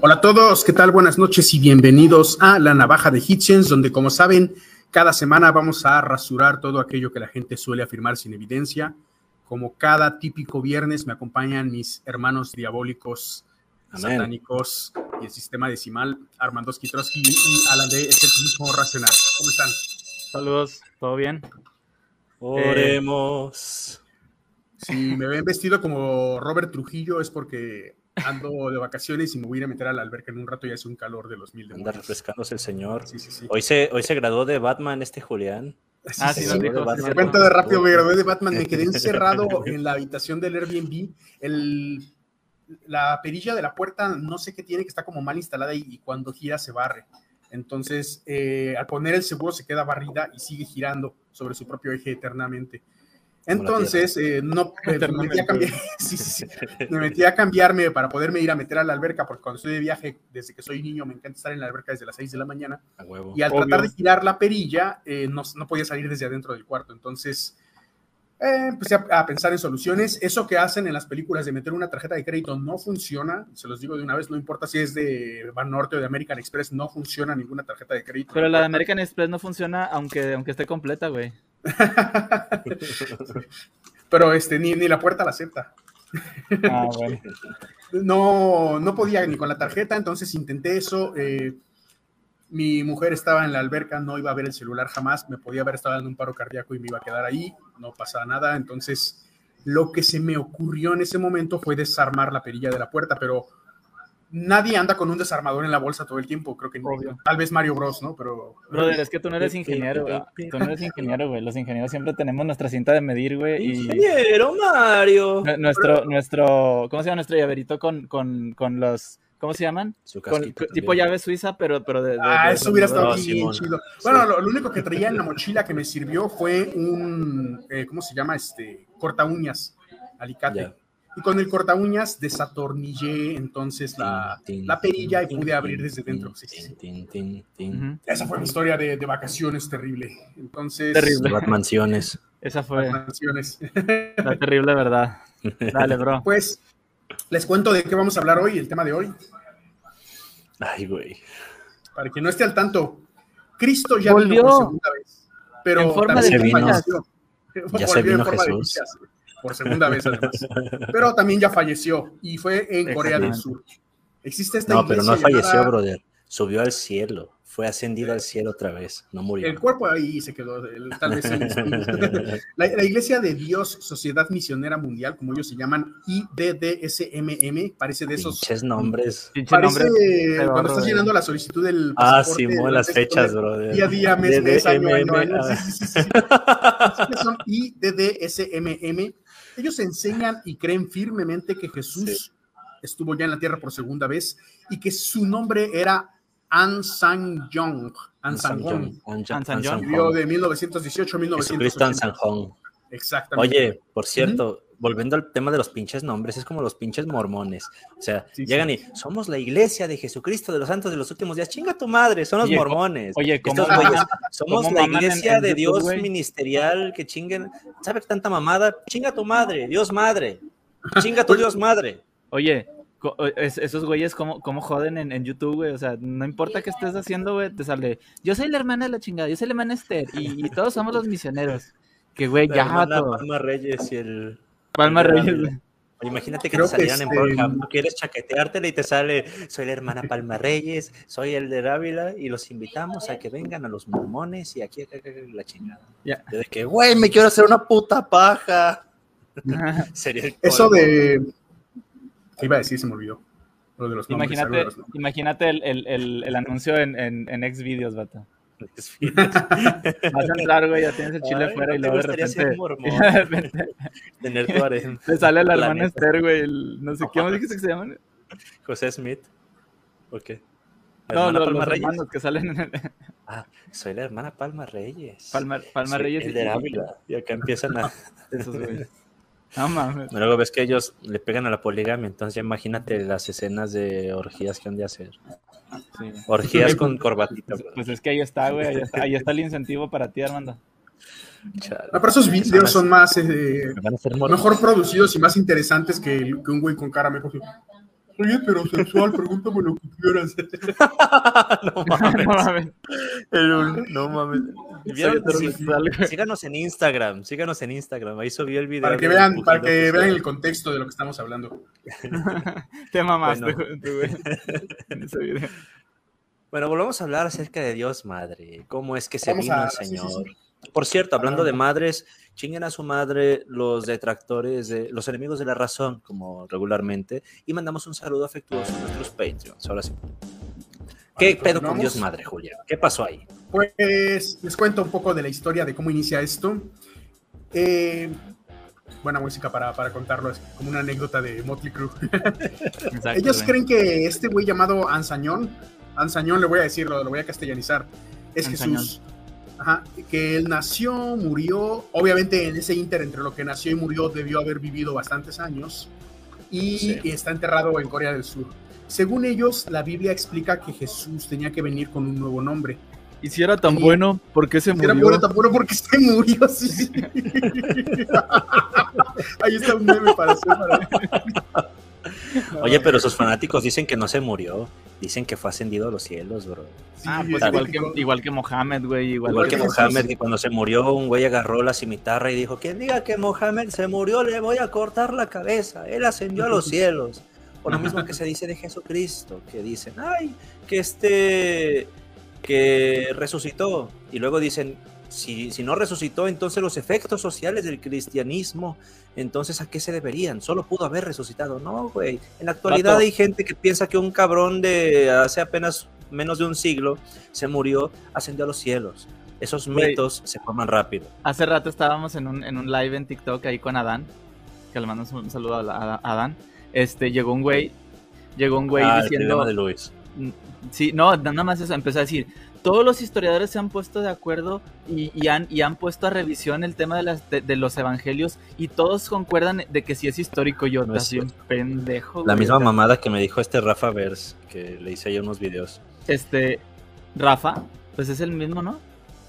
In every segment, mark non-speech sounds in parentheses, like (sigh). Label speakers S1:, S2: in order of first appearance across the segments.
S1: Hola a todos, ¿qué tal? Buenas noches y bienvenidos a La Navaja de Hitchens, donde como saben, cada semana vamos a rasurar todo aquello que la gente suele afirmar sin evidencia. Como cada típico viernes me acompañan mis hermanos diabólicos, satánicos y el sistema decimal, Armando Skitrowski y Alan de este mismo racional. ¿Cómo están?
S2: Saludos, ¿todo bien?
S3: Oremos.
S1: Si me ven vestido como Robert Trujillo es porque ando de vacaciones y me voy a ir a meter a la alberca en un rato y hace un calor de los mil
S3: Anda refrescándose el señor.
S1: Sí, sí, sí.
S3: Hoy se, hoy se graduó de Batman este Julián.
S2: Ah, sí, dijo.
S3: de Batman.
S1: cuento de rápido, me gradué de Batman, me quedé encerrado (laughs) en la habitación del Airbnb. El, la perilla de la puerta, no sé qué tiene, que está como mal instalada y, y cuando gira se barre. Entonces, eh, al poner el seguro se queda barrida y sigue girando sobre su propio eje eternamente. Entonces, eh, no, (laughs) eh, me, metí a cambiar, (laughs) sí, sí, sí. me metí a cambiarme para poderme ir a meter a la alberca, porque cuando estoy de viaje, desde que soy niño, me encanta estar en la alberca desde las 6 de la mañana.
S3: A huevo.
S1: Y al
S2: Obvio.
S1: tratar de girar la perilla, eh, no, no podía salir desde adentro del cuarto. Entonces, eh, empecé a, a pensar en soluciones. Eso que hacen en las películas de meter una tarjeta de crédito no funciona. Se los digo de una vez, no importa si es de Banorte o de American Express, no funciona ninguna tarjeta de crédito.
S2: Pero la de American Express no funciona aunque, aunque esté completa, güey. (laughs)
S1: Pero este, ni, ni la puerta la acepta.
S2: Ah, bueno.
S1: no, no podía ni con la tarjeta, entonces intenté eso. eh, mi mujer estaba en la alberca, no iba a ver el celular jamás, me podía haber estado dando un paro cardíaco y me iba a quedar ahí, no pasaba nada. Entonces, lo que se me ocurrió en ese momento fue desarmar la perilla de la puerta, pero nadie anda con un desarmador en la bolsa todo el tiempo, creo que
S2: Obvio.
S1: tal vez Mario Bros, ¿no? Pero
S2: Brother, es que tú no eres ingeniero, güey. Tú no eres ingeniero, güey. Los ingenieros siempre tenemos nuestra cinta de medir, güey. Y
S3: Ingeniero Mario.
S2: nu- nuestro, nuestro, ¿cómo se llama? Nuestro llaverito con, con, con los, ¿cómo se llaman?
S3: Su
S2: Con, tipo llave suiza, pero, pero de, de-
S1: Ah,
S2: de-
S1: eso hubiera estado bien chido. Bueno, lo, lo único que traía en la mochila que me sirvió fue un, eh, ¿cómo se llama? Este, corta uñas, alicate. Y con el corta uñas desatornillé entonces la, la perilla y pude abrir desde dentro. Sí, sí. Esa fue mi historia de, de vacaciones terrible. Entonces,
S2: Terrible.
S3: Batmanciones.
S2: Esa fue
S1: vacaciones.
S2: la terrible verdad. Dale, bro. (laughs)
S1: Pues les cuento de qué vamos a hablar hoy, el tema de hoy.
S3: Ay, güey.
S1: Para quien no esté al tanto, Cristo ya
S2: Volvió.
S1: vino por segunda vez. Pero
S2: En forma
S1: también
S3: de
S1: falleció.
S3: Ya se vino
S1: forma de
S3: Jesús.
S1: Por segunda vez además. Pero también ya falleció y fue en Corea del Sur. Existe esta
S3: No, pero no falleció,
S1: llamada-
S3: brother. Subió al cielo. Fue ascendido al cielo otra vez. No murió.
S1: El cuerpo ahí se quedó, el- tal vez el (laughs) la, la Iglesia de Dios, Sociedad Misionera Mundial, como ellos se llaman, IDDSMM, parece de esos.
S3: Pinches nombres.
S2: Pinche
S1: Parece
S2: nombre.
S1: cuando estás llenando la solicitud del.
S3: Ah,
S1: de
S3: las fechas, brother.
S1: Día a día, mes, mes, año, año, Sí, sí, sí, sí. Así que (laughs) son IDDSMM. Ellos enseñan y creen firmemente que Jesús estuvo ya en la tierra por segunda vez y que su nombre era An Sang Yong. An Sang Hong.
S3: An
S2: An San John.
S1: Vivió de 1918 a
S3: Jesucristo en San
S1: 1980.
S3: Juan.
S1: Exactamente.
S3: Oye, por cierto, volviendo al tema de los pinches nombres, es como los pinches mormones. O sea,
S1: Sí,
S3: llegan y somos la iglesia de Jesucristo de los santos de los últimos días. Chinga tu madre, son los
S2: Oye,
S3: mormones.
S2: Oye, ¿cómo
S3: Estos güeyes,
S2: maman?
S3: somos
S2: cómo
S3: la
S2: en-
S3: iglesia
S2: en
S3: de
S2: YouTube,
S3: Dios ministerial que chinguen. ¿Sabe tanta mamada? Chinga tu madre, Dios madre. Chinga tu Dios madre.
S2: Oye, esos güeyes, ¿cómo, cómo joden en, en YouTube, güey? O sea, no importa qué estés haciendo, güey, te sale. Yo soy la hermana de la chingada, yo soy la hermana Esther, y, y todos somos los misioneros. Que, güey,
S3: La
S2: ya,
S3: hermana. Palma Reyes y el.
S2: Palma Reyes,
S3: imagínate que
S1: Creo
S3: te
S1: que
S3: salieran en
S1: este-
S3: Pornhub, tú quieres chaqueteártela y te sale, soy la hermana Palma Reyes, soy el de Ávila y los invitamos a que vengan a los mormones y aquí, acá, acá, acá, la chingada.
S2: Ya.
S3: Yo de que, güey, me quiero hacer una puta paja. (laughs) Sería el
S1: Eso de. ¿Qué iba a decir? Se me olvidó. Lo de los
S2: Imagínate,
S1: nombres.
S2: imagínate el, el, el, el anuncio en, en, en Xvideos, vato. Vas a entrar, güey, ya tienes el chile
S3: Ay,
S2: fuera y
S3: ¿no te
S2: luego (laughs) de repente,
S3: Tener tu harem. (laughs)
S2: te sale la
S3: La
S2: hermana
S3: neta.
S2: Esther, güey, el- no sé, ¿cómo (laughs) dijiste que se llaman?
S3: José Smith. ¿O qué? ¿La
S2: No, los,
S3: Palma
S2: los
S3: Reyes?
S2: hermanos que salen en el,
S3: Ah, soy la hermana Palma Reyes.
S2: Palma, Palma
S3: Soy
S2: Reyes.
S3: El
S2: y-
S3: de Ávila. Y acá empiezan a.
S2: Esos güeyes. (laughs) No mames.
S3: Luego ves que ellos le pegan a la poligamia, entonces ya imagínate las escenas de orgías que han de hacer.
S2: Sí.
S3: Orgías con corbatita.
S2: Pues, pues es que ahí está, güey. Ahí está, ahí está el incentivo para ti, Armando.
S3: Chale.
S1: No, pero esos videos son más. eh,
S3: Me van a hacer morir.
S1: mejor producidos y más interesantes que, que un güey con cara mejor. Soy heterosexual, pregúntame lo que quieras. (laughs)
S3: no mames. (laughs)
S2: No mames.
S3: El- no mames. Síganos en Instagram, síganos en Instagram. Ahí subió el video.
S1: Para que vean, para que vean el contexto de lo que estamos hablando. (laughs)
S2: Te mamaste,
S3: Bueno.
S2: en ese video.
S3: Bueno, volvamos a hablar acerca de Dios Madre. ¿Cómo es que se
S1: Vamos
S3: vino
S1: a-
S3: el
S1: sí,
S3: Señor?
S1: sí.
S3: Por cierto, hablando de madres, chinguen a su madre los detractores, de, los enemigos de la razón, como regularmente, y mandamos un saludo afectuoso a nuestros Patreons. Ahora sí. ¿Qué
S1: Vale,
S3: pedo con. Dios Madre, Julián? ¿Qué pasó ahí?
S1: Pues les cuento un poco de la historia de cómo inicia esto. Eh, buena música para, para contarlo, es como una anécdota de Motley Crue. (laughs) Ellos creen que este güey llamado Ansañón, Ansañón le voy a decirlo, lo voy a castellanizar, es
S2: Ansañón.
S1: Jesús. Ajá, que él nació, murió, obviamente en ese inter entre lo que nació y murió debió haber vivido bastantes años y
S3: Sí.
S1: está enterrado en Corea del Sur. Según ellos, la Biblia explica que Jesús tenía que venir con un nuevo nombre.
S2: Y si era tan bueno, ¿por qué se
S1: Era
S2: murió?
S1: bueno, tan bueno porque se murió. (laughs) Sí, sí. (laughs) Ahí está un meme para hacer. para-
S3: Oye, pero sus fanáticos dicen que no se murió. Dicen que fue ascendido a los cielos, bro.
S1: Sí,
S2: Ah, pues
S1: es
S2: igual que, igual que Mohamed, güey. Igual,
S3: Igual que
S1: Jesús.
S3: Mohamed, que cuando se murió, un güey agarró la cimitarra y dijo: Quien diga que Mohamed se murió, le voy a cortar la cabeza. Él ascendió a los (laughs) cielos. O lo mismo (laughs) que se dice de Jesucristo, que dicen: Ay, que este. que resucitó. Y luego dicen: si, si no resucitó, entonces los efectos sociales del cristianismo, entonces ¿a qué se deberían? Solo pudo haber resucitado. No, güey. En la actualidad hay gente que piensa que un cabrón de hace apenas menos de un siglo se murió, ascendió a los cielos. Esos
S2: Güey.
S3: mitos se forman rápido.
S2: Hace rato estábamos en un, en un live en TikTok ahí con Adán. Que le mando un saludo a, Adán. Este, llegó un güey. Llegó un güey
S3: Ah, el
S2: diciendo.
S3: problema de Luis.
S2: Sí, no, nada más eso. Empezó a decir. Todos los historiadores se han puesto de acuerdo y, y han, y han puesto a revisión el tema de, las, de, de los evangelios y todos concuerdan de que sí es histórico. Yo,
S3: No es
S2: así un pendejo.
S3: La
S2: güey,
S3: misma mamada que me dijo este Rafa Vers, que le hice yo unos videos.
S2: Este, Rafa, pues es el mismo, ¿no?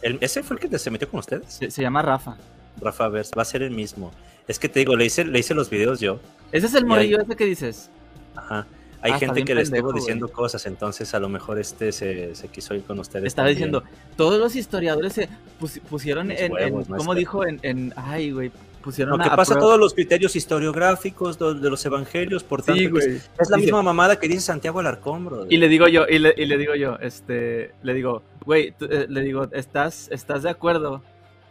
S3: El- ¿Ese fue el que te- se metió con ustedes?
S2: Se, se llama Rafa.
S3: Rafa Vers, va a ser el mismo. Es que te digo, le hice, le hice los videos yo.
S2: Ese es el morillo
S3: ahí-
S2: ese que dices.
S3: Ajá. Hay
S2: Ah,
S3: gente que le estuvo
S2: güey.
S3: diciendo cosas, entonces a lo mejor este se, se quiso ir con ustedes.
S2: Estaba
S3: también.
S2: diciendo, todos los historiadores se pus- pusieron
S3: Mis
S2: en,
S3: huevos,
S2: en-
S3: no
S2: ¿cómo
S3: está.
S2: dijo? En, en- ay, güey, pusieron
S3: Lo que
S2: a
S3: pasa,
S2: prueba-
S3: todos los criterios historiográficos de, de los evangelios, por tanto,
S2: Sí,
S3: es- la
S2: Dice-
S3: misma mamada que dice Santiago Alarcón, bro.
S2: Y le digo yo, y le, y le digo yo, este, le digo, güey, eh, le digo, ¿estás, ¿estás de acuerdo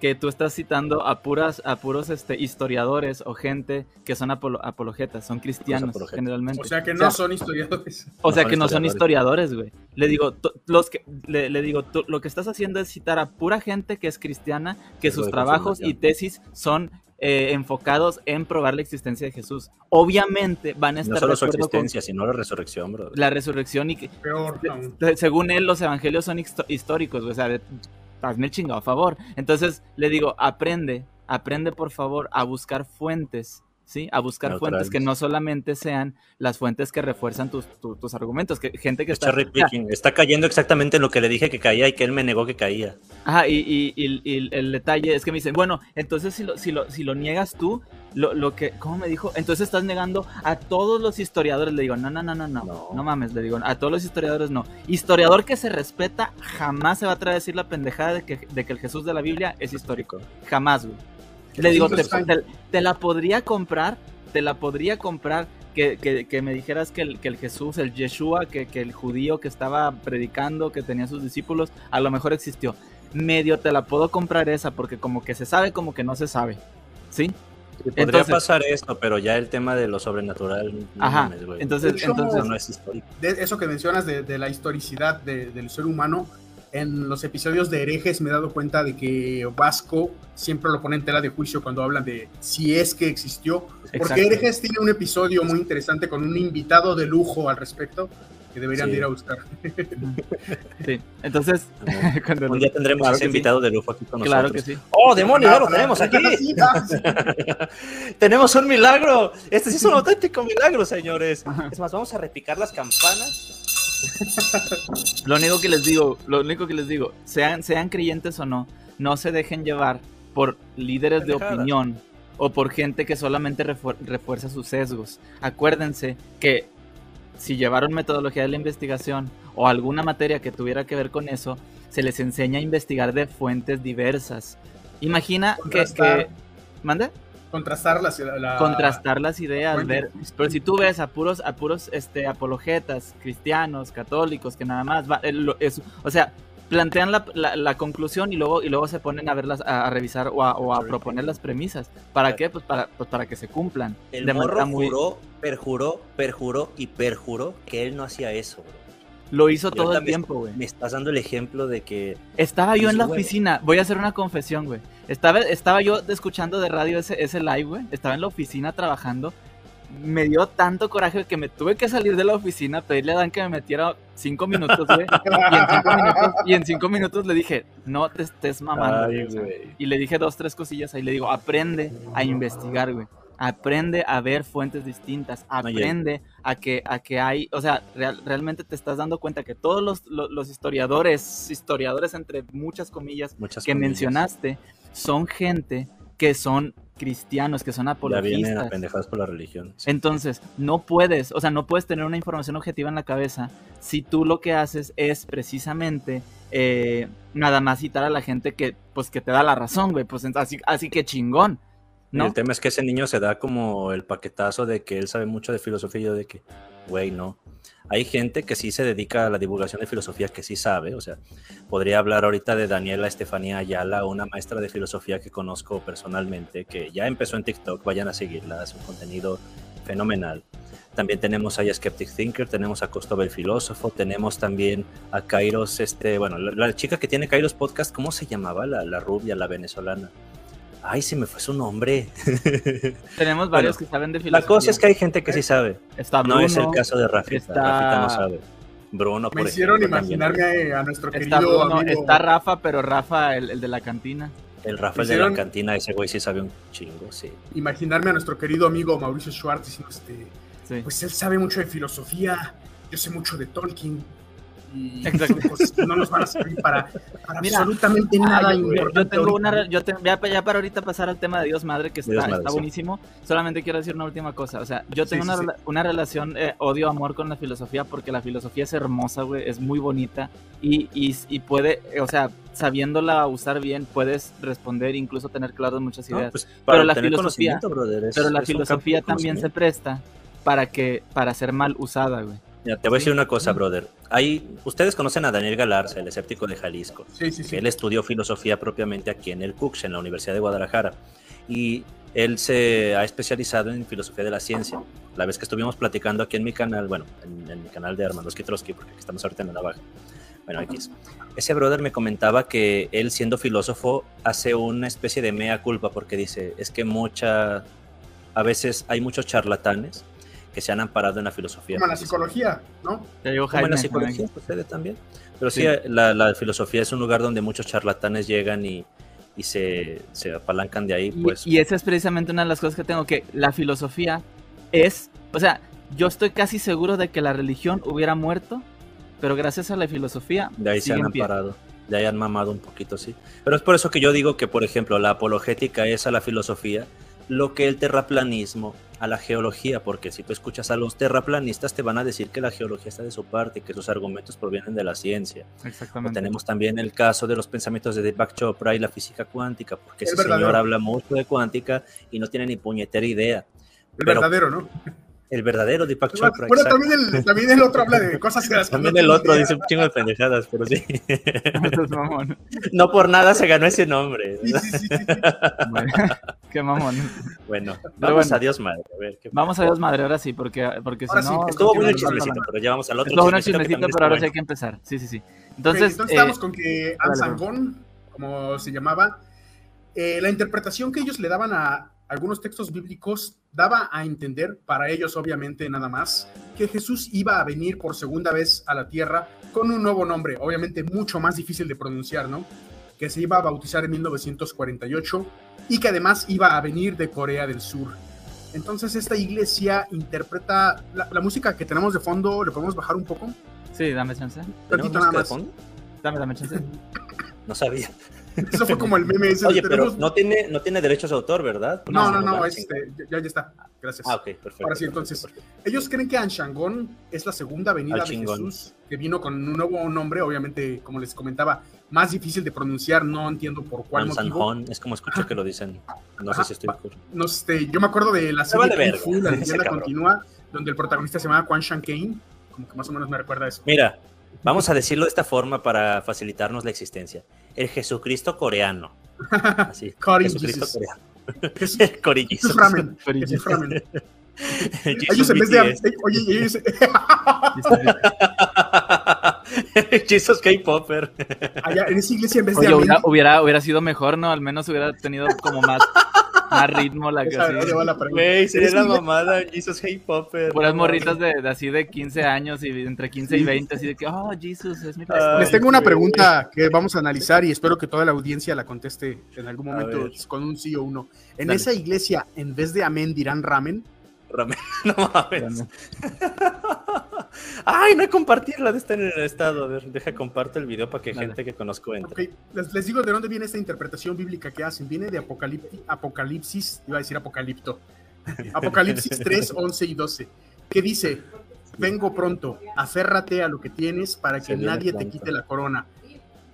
S2: que tú estás citando a puras, a puros este, historiadores o gente que son apolo- apologetas, son cristianos
S3: apologetas.
S2: generalmente?
S1: O sea que no son historiadores.
S2: O sea
S3: No
S2: que no son
S3: historiadores.
S2: güey. Le digo, los que, le, le digo, lo que estás haciendo es citar a pura gente que es cristiana, que sus trabajos y tesis son eh, enfocados en probar la existencia de Jesús. Obviamente van a estar
S3: no solo su
S2: con
S3: existencia, sino la resurrección, bro.
S2: la resurrección y que,
S1: Peor
S2: según él, los evangelios son históricos, güey. O sea, hazme el chingado favor. Entonces le digo, aprende, aprende por favor a buscar fuentes, ¿sí? A buscar fuentes que no solamente sean las fuentes que refuerzan tus, tu- tus argumentos, que gente que
S3: Es
S2: está...
S3: picking. Está cayendo exactamente en lo que le dije que caía y que él me negó que caía.
S2: Ajá, y, y- y- y el detalle es que me dicen, bueno, entonces si lo, si lo, si lo niegas tú, lo, lo que, ¿cómo me dijo? Entonces estás negando a todos los historiadores. Le digo, no, no, no, no, no,
S3: No.
S2: no, mames, le digo, a todos los historiadores no. Historiador que se respeta jamás se va a atrever a decir la pendejada de que, de que el Jesús de la Biblia es histórico. Jamás, güey. Le digo, te, te- te la podría comprar, te la podría comprar que, que- que me dijeras que el, que el Jesús, el Yeshua, que, que el judío que estaba predicando, que tenía sus discípulos, a lo mejor existió. Medio te la puedo comprar esa, porque como que se sabe, como que no se sabe. ¿Sí?
S3: Sí, podría
S2: Entonces-
S3: pasar esto, pero ya el tema de lo sobrenatural. no
S2: Ajá.
S3: mames, güey.
S2: Entonces,
S1: hecho,
S2: entonces,
S3: Eso no es histórico.
S1: De eso que mencionas de, de la historicidad de- del ser humano, en los episodios de herejes me he dado cuenta de que Vasco siempre lo pone en tela de juicio cuando hablan de si es que existió. Porque herejes tiene un episodio muy interesante con un invitado de lujo al respecto que deberían
S3: Sí.
S1: de ir a buscar.
S2: sí. Entonces, (laughs) cuando
S3: Un día tendremos
S2: Claro
S3: ese
S2: sí.
S3: invitado de lujo aquí con
S2: Claro
S3: nosotros.
S2: que sí.
S3: ¡Oh, demonios! Ya lo
S1: Ah,
S3: tenemos
S1: ah,
S3: aquí.
S1: ah, (laughs)
S3: tenemos un milagro. Este sí es un auténtico milagro, señores. Es más, vamos a repicar las campanas. (laughs)
S2: Lo único que les digo, lo único que les digo, sean, sean creyentes o no, no se dejen llevar por líderes de opinión o por gente que solamente refuer- refuerza sus sesgos. Acuérdense que si llevaron metodología de la investigación o alguna materia que tuviera que ver con eso, se les enseña a investigar de fuentes diversas. Imagina que, que... ¿Mande?
S1: Contrastar las,
S2: contrastar las ideas, ver, pero si tú ves a puros, a puros este, apologetas, cristianos, católicos, que nada más va, o sea, plantean la, la, conclusión y luego, y luego se ponen a verlas, a, revisar o a, proponer las premisas. ¿Para qué? Pues para, pues para que se cumplan.
S3: El de morro juró, perjuró, perjuró y perjuró que él no hacía eso,
S2: Lo hizo todo el tiempo, güey.
S3: Me estás dando el ejemplo de que...
S2: Estaba yo en la oficina, voy a hacer una confesión, güey. Estaba, estaba yo escuchando de radio ese, ese live, güey. Estaba en la oficina trabajando me dio tanto coraje que me tuve que salir de la oficina, pedirle a Dan que me metiera cinco minutos, güey. Y, en cinco minutos le dije, no te estés mamando. y le dije dos, tres cosillas ahí. Le digo, aprende a investigar, güey. Aprende a ver fuentes distintas. Aprende a que, a que hay, o sea, realmente te estás dando cuenta que todos los, historiadores, historiadores entre muchas comillas que mencionaste, son gente que son cristianos, que son apologistas.
S3: Ya vienen pendejadas por la religión.
S2: Entonces, no puedes, o sea, no puedes tener una información objetiva en la cabeza si tú lo que haces es precisamente eh, nada más citar a la gente que, pues, que te da la razón, güey. Pues así, así que chingón. ¿No?
S3: el tema es que ese niño se da como el paquetazo de que él sabe mucho de filosofía y yo de que, güey, no. Hay gente que sí se dedica a la divulgación de filosofía, que sí sabe, o sea, podría hablar ahorita de Daniela Estefanía Ayala, una maestra de filosofía que conozco personalmente, que ya empezó en TikTok, vayan a seguirla, hace un contenido fenomenal. También tenemos a Skeptic Thinker, tenemos a Costo el Filósofo, tenemos también a Kairos, este, bueno, la, chica que tiene Kairos Podcast, ¿cómo se llamaba? La, la rubia, la venezolana. Ay, se me fue su nombre. (laughs)
S2: Tenemos varios que saben de filosofía.
S3: La cosa es que hay gente que sí sabe. Está Bruno, no es el caso de Rafita. Está... Rafita no sabe. Bruno,
S1: por Me hicieron imaginarme a nuestro querido amigo.
S2: Está Rafa, pero Rafa, el, de la cantina.
S3: El Rafa, el de la cantina, ese güey sí sabe un chingo, sí.
S1: Imaginarme a nuestro querido amigo Mauricio Schwartz diciendo, este, pues él sabe mucho de filosofía, yo sé mucho de Tolkien no nos van a servir para, absolutamente nada.
S2: Yo, tengo una, yo ya, para ahorita pasar al tema de Dios Madre, que está, está buenísimo, solamente quiero decir una última cosa, o sea, yo tengo una, una, relación eh, odio-amor con la filosofía, porque la filosofía es hermosa, güey, es muy bonita, y, y, y puede, o sea, sabiéndola usar bien, puedes responder, incluso tener claras muchas ideas.
S3: Pues,
S2: pero la filosofía, pero la filosofía también se presta para que para ser mal usada, güey
S3: te voy a decir una cosa, brother. Hay, ustedes conocen a Daniel Galarza, el escéptico de Jalisco.
S1: Sí, sí, sí.
S3: Él estudió filosofía propiamente aquí en el CUCS, en la Universidad de Guadalajara. Y él se ha especializado en filosofía de la ciencia. La vez que estuvimos platicando aquí en mi canal, bueno, en, mi canal de Armando Skitrowski, porque estamos ahorita en la navaja. Bueno, aquí Ese brother me comentaba que él, siendo filósofo, hace una especie de mea culpa porque dice: es que mucha. A veces hay muchos charlatanes que se han amparado en la filosofía.
S1: Como en la psicología, ¿no?
S3: Como en la psicología sucede también. Pero sí, La, filosofía es un lugar donde muchos charlatanes llegan y, se, apalancan de ahí. Pues.
S2: Y, esa es precisamente una de las cosas que tengo, que la filosofía es, o sea, yo estoy casi seguro de que la religión hubiera muerto, pero gracias a la filosofía...
S3: De ahí se han amparado de ahí han mamado un poquito, sí. Pero es por eso que yo digo que, por ejemplo, la apologética es a la filosofía lo que el terraplanismo a la geología, porque si tú escuchas a los terraplanistas te van a decir que la geología está de su parte, que sus argumentos provienen de la ciencia.
S2: Exactamente.
S3: tenemos también el caso de los pensamientos de Deepak Chopra y la física cuántica, porque ese señor habla mucho de cuántica y no tiene ni puñetera idea.
S1: El verdadero, ¿no?
S3: El verdadero Deepak Chopra.
S1: Bueno, también el, también el, otro habla de cosas que las
S3: También el otro dice un chingo de pendejadas, pero sí. (laughs) no por nada se ganó ese nombre. Sí, sí, sí, (laughs)
S2: qué mamón.
S3: Bueno, vamos a Dios madre. A ver,
S2: vamos a Dios madre, ahora sí, porque, porque si no.
S3: Estuvo bueno el chismecito, pero ya vamos al otro.
S2: Estuvo bueno el chismecito, pero ahora sí hay que empezar. Sí, sí, sí. Entonces,
S1: entonces estamos eh, con que Ansangón, como se llamaba, eh, la interpretación que ellos le daban a algunos textos bíblicos daba a entender, para ellos obviamente nada más, que Jesús iba a venir por segunda vez a la tierra con un nuevo nombre, obviamente mucho más difícil de pronunciar, ¿no? Que se iba a bautizar en 1948 y que además iba a venir de Corea del Sur. Entonces esta iglesia interpreta la, música que tenemos de fondo, ¿le podemos bajar un poco?
S2: Sí, dame chance.
S3: nada más.
S2: Dame, dame chance.
S3: no sabía.
S1: Eso fue como el meme ese. de
S3: Oye, pero
S1: tenemos-
S3: no tiene, no tiene derechos de autor, ¿verdad?
S1: No, no,
S3: se
S1: no,
S3: a
S1: este, ya, ya está. Gracias.
S3: Ah, ok, perfecto.
S1: Ahora sí, entonces,
S3: perfecto.
S1: ellos creen que Anshangon es la segunda venida
S3: Al
S1: de
S3: chingón.
S1: Jesús, que vino con un nuevo nombre, obviamente, como les comentaba, más difícil de pronunciar, no entiendo por cuál motivo.
S3: Ansanjón, es como escucho que lo dicen. No
S1: Ajá,
S3: sé si estoy.
S1: No sé, este, yo me acuerdo de la serie
S3: vale
S1: Kung Fu, la (laughs) leyenda continúa, donde el protagonista se llama Quan Shan Kane, como que más o menos me recuerda a eso.
S3: Mira, vamos a decirlo de esta forma para facilitarnos la existencia. El Jesucristo coreano. Así. (laughs) Jesucristo coreano.
S1: Jesús, (laughs)
S3: El. (laughs) Jesus
S1: Ellos en vez de... Oye, ellos...
S3: Jesus K-Popper.
S1: allá en esa iglesia en vez de...
S2: Oye, hubiera, hubiera sido mejor, ¿no? Al menos hubiera tenido como más, más ritmo la (laughs) que
S1: ahí va la pregunta.
S3: Güey, sería la mamada Jesus K-Popper.
S2: Puras
S3: no
S2: morritas de, de así de 15 años y entre 15 y
S1: Sí.
S2: 20, así de que, oh, Jesus, es mi pastor.
S1: Les tengo una pregunta que vamos a analizar y espero que toda la audiencia la conteste en algún momento con un sí o un no. En
S3: Dale.
S1: esa iglesia, en vez de amén, dirán ramen.
S3: Ramen. (laughs) No mames. (laughs) Ay, no compartirla de estar en el estado. A ver, deja comparto el video para que
S2: Dale.
S3: gente que conozco entre.
S1: les, les digo de dónde viene esta interpretación bíblica que hacen. Viene de Apocalipti- Apocalipsis, iba a decir Apocalipto. (laughs) Apocalipsis 3, 11 y 12. Que dice: Vengo pronto, aférrate a lo que tienes para que nadie te quite la corona.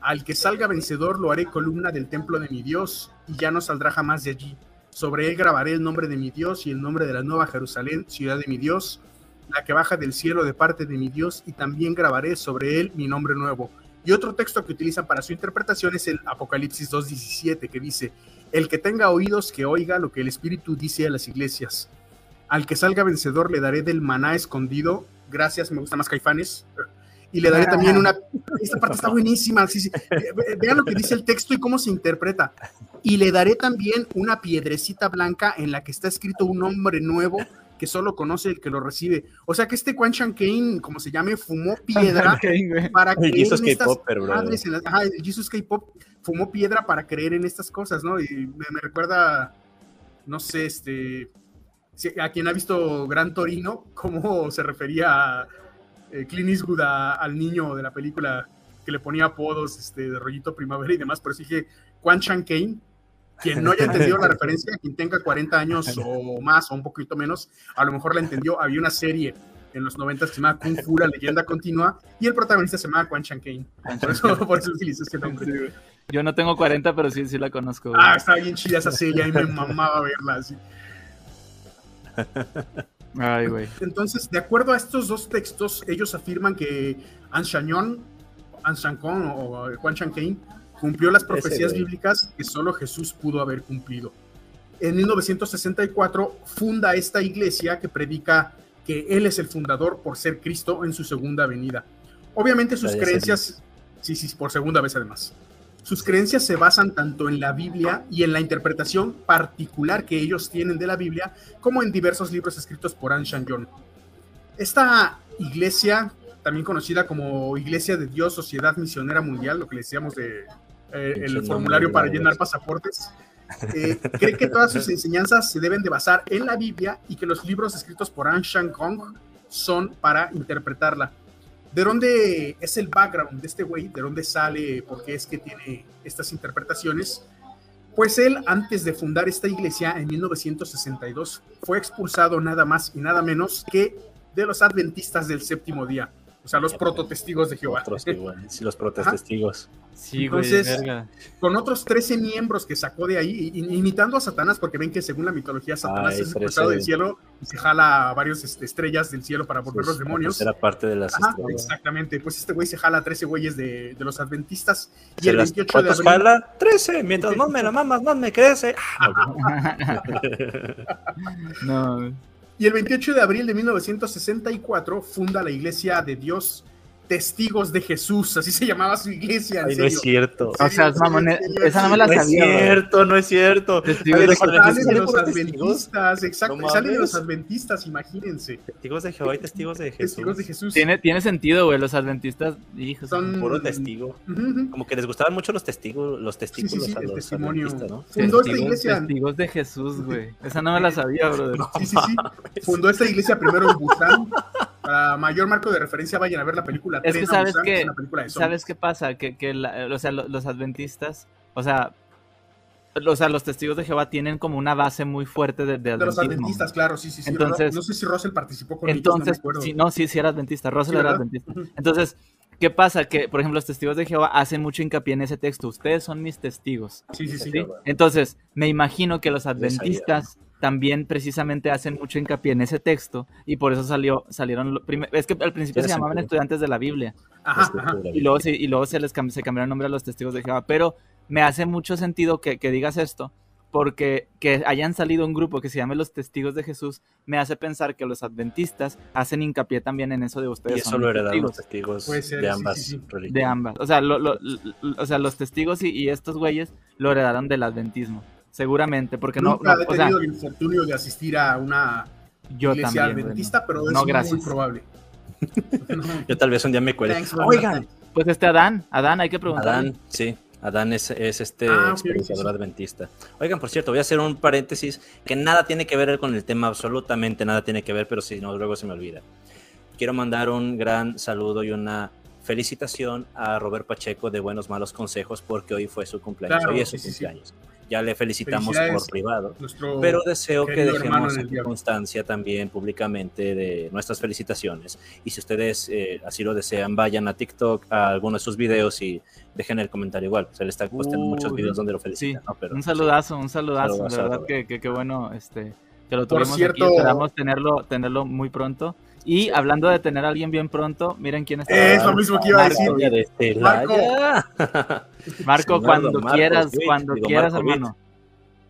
S1: Al que salga vencedor lo haré columna del templo de mi Dios y ya no saldrá jamás de allí. Sobre él grabaré el nombre de mi Dios y el nombre de la nueva Jerusalén, ciudad de mi Dios, la que baja del cielo de parte de mi Dios, y también grabaré sobre él mi nombre nuevo. Y otro texto que utilizan para su interpretación es el Apocalipsis 2.17, que dice, el que tenga oídos que oiga lo que el Espíritu dice a las iglesias. Al que salga vencedor le daré del maná escondido, gracias, me gusta más caifanes, y le daré también una... (laughs) Esta parte está buenísima, sí, sí. Ve- ve- Vean lo que dice el texto y cómo se interpreta. Y le daré también una piedrecita blanca en la que está escrito un nombre nuevo que solo conoce el que lo recibe. O sea que este Quan Chan Kane, como se llame, fumó piedra para creer
S3: Jesus
S1: en estas madres, en las- ajá, el Jesus K-pop fumó piedra para creer en estas cosas, ¿no? Y me, me recuerda, no sé, este, si- a quien ha visto Gran Torino, cómo se refería a eh, Clint Eastwood a- al niño de la película que le ponía apodos este, de rollito primavera y demás, pero sí que Quan Chan Kane, quien no haya entendido la referencia, quien tenga 40 años o más o un poquito menos, a lo mejor la entendió. Había una serie en los 90 que se llama Kung Fu, la leyenda continua, y el protagonista se llama Quan Chan Kane. Por eso, por eso utilicé ese nombre.
S2: Yo no tengo 40, pero sí, sí la conozco. güey.
S1: Ah, estaba bien chida esa serie, y me mamaba verla así. (laughs)
S2: Ay, güey.
S1: Entonces, de acuerdo a estos dos textos, ellos afirman que Anshanyon, Anshankon o Quan Chan Kane cumplió las profecías bíblicas que solo Jesús pudo haber cumplido. En 1964 funda esta iglesia que predica que él es el fundador por ser Cristo en su segunda venida. Obviamente sus creencias, sí, sí, por segunda vez además. Sus creencias se basan tanto en la Biblia y en la interpretación particular que ellos tienen de la Biblia, como en diversos libros escritos por An Shan-yon. Esta iglesia, también conocida como Iglesia de Dios, Sociedad Misionera Mundial, lo que le decíamos de eh, el formulario para llenar pasaportes, eh, cree que todas sus enseñanzas se deben de basar en la Biblia y que los libros escritos por An Shan Kong son para interpretarla. ¿De dónde es el background de este güey? ¿De dónde sale? ¿Por qué es que tiene estas interpretaciones? Pues él, antes de fundar esta iglesia en 1962, fue expulsado nada más y nada menos que de los adventistas del séptimo día, sea, los prototestigos de Jehová.
S3: Otros sí, los protestigos.
S2: Sí, güey,
S1: Entonces-
S2: verga.
S1: Con otros 13 miembros que sacó de ahí, imitando a Satanás, porque ven que según la mitología, Satanás
S3: Ay,
S1: es expulsado
S3: 13.
S1: del cielo y se jala a varias este, estrellas del cielo para volver los
S3: Sus-
S1: demonios.
S3: Era parte de las
S1: Ajá,
S3: estrellas.
S1: exactamente. Pues este güey se jala a 13 güeyes de, de los adventistas. Y
S3: ¿Se
S1: el
S3: las-
S1: 28 de
S3: ¿Cuántos
S1: abril.
S3: jala? 13. Mientras más me la mamas, más me crece. (laughs)
S2: no, güey. (laughs)
S1: Y el 28 de abril de 1964 funda la Iglesia de Dios Testigos de Jesús. Así se llamaba su iglesia.
S3: Ay, no es cierto.
S2: O sea, mamón, esa no me la
S3: No es
S2: sabía,
S3: cierto, no es cierto.
S2: Testigos de
S3: déjame-
S2: Jehová.
S1: Sale de
S3: ¿sale
S1: los adventistas, exacto.
S3: No
S1: sale de los adventistas, imagínense.
S3: Testigos de Jehová y testigos de Jesús.
S1: Testigos de Jesús.
S2: Tiene, tiene sentido, güey. Los adventistas, hijos.
S1: Son-
S3: Puro testigo. Como que les gustaban mucho los testigos, los
S1: Sí,
S3: testículos
S1: sí, sí,
S3: a
S1: el
S3: los
S1: testimonio.
S3: adventistas, ¿no?
S1: Fundó esta
S2: testigos,
S1: iglesia.
S2: testigos de Jesús, güey. Esa no me la sabía, brother.
S1: Sí, sí, sí. Fundó esta iglesia primero en Busan. (laughs) Para mayor marco de referencia, vayan a ver la película
S2: Es que sabes
S1: Busan,
S2: que-
S1: es una película de zombies.
S2: ¿Sabes qué pasa? Que, que la- o sea, lo- los adventistas O sea, o sea, los testigos de Jehová tienen como una base muy fuerte de, de,
S1: De los adventistas, claro, sí, sí, sí.
S2: Entonces-
S1: no sé si Russell participó con
S2: Entonces,
S1: ellos, no me acuerdo.
S2: sí, no, sí, sí era adventista. Russell
S1: Sí,
S2: era adventista. Entonces, ¿qué pasa? Que, por ejemplo, los testigos de Jehová hacen mucho hincapié en ese texto. Ustedes son mis testigos.
S1: Sí, sí, sí.
S2: ¿sí? Entonces, me imagino que los adventistas también precisamente hacen mucho hincapié en ese texto y por eso salió, salieron, es que al principio se llamaban
S3: sentido.
S2: estudiantes de la Biblia
S1: Ajá, ajá.
S2: y luego, se, y luego se les cam- se cambiaron el nombre a los testigos de Jehová, pero me hace mucho sentido que, que digas esto porque que hayan salido un grupo que se llame los testigos de Jesús me hace pensar que los adventistas hacen hincapié también en eso de ustedes.
S3: Y eso
S2: son
S3: lo heredaron los
S2: testigos
S1: ser,
S3: de
S1: sí,
S3: ambas
S1: sí, sí.
S3: religiones.
S2: de ambas. O sea, lo- lo- lo- o sea los testigos y, y estos güeyes lo heredaron del adventismo. Seguramente, porque no,
S1: Nunca
S2: no,
S1: he
S2: o sea,
S1: tenido el infortunio de asistir a una
S2: yo
S1: iglesia
S2: también.
S1: adventista,
S2: no.
S1: pero es
S2: No,
S1: muy probable. No. (laughs)
S3: Yo tal vez un día me cuele. Oigan,
S2: Pues este Adán, Adán, hay que preguntarle.
S3: Adán, sí. Adán es, es este
S1: Ah,
S3: experienciador
S1: sí, sí.
S3: adventista. Oigan, por cierto, voy a hacer un paréntesis que nada tiene que ver con el tema, absolutamente nada tiene que ver, pero si no, luego se me olvida. Quiero mandar un gran saludo y una felicitación a Robert Pacheco de Buenos Malos Consejos porque hoy fue su cumpleaños.
S1: Claro,
S3: hoy es su
S1: sí, sí, sí.
S3: cumpleaños. Ya le felicitamos por privado. Pero deseo que dejemos constancia también públicamente de nuestras felicitaciones. Y si ustedes eh, así lo desean, vayan a TikTok a alguno de sus videos y dejen el comentario igual. Se le está posteando muchos videos donde lo
S2: Sí,
S3: felicitan. ¿no? Pero,
S2: un saludazo, un saludazo.
S3: Saludazo,
S2: de verdad que, que, que bueno este, que lo
S1: Por
S2: tuvimos
S1: cierto-
S2: aquí. Esperamos tenerlo, tenerlo muy pronto. Y hablando de tener a alguien bien pronto, miren quién está.
S1: Es lo mismo que iba a
S2: Marco.
S1: decir.
S3: Celaya.
S2: Marco, (laughs)
S3: Señor
S2: cuando
S3: Marcos
S2: quieras, cuando
S3: digo,
S2: quieras,
S3: Marco
S2: hermano.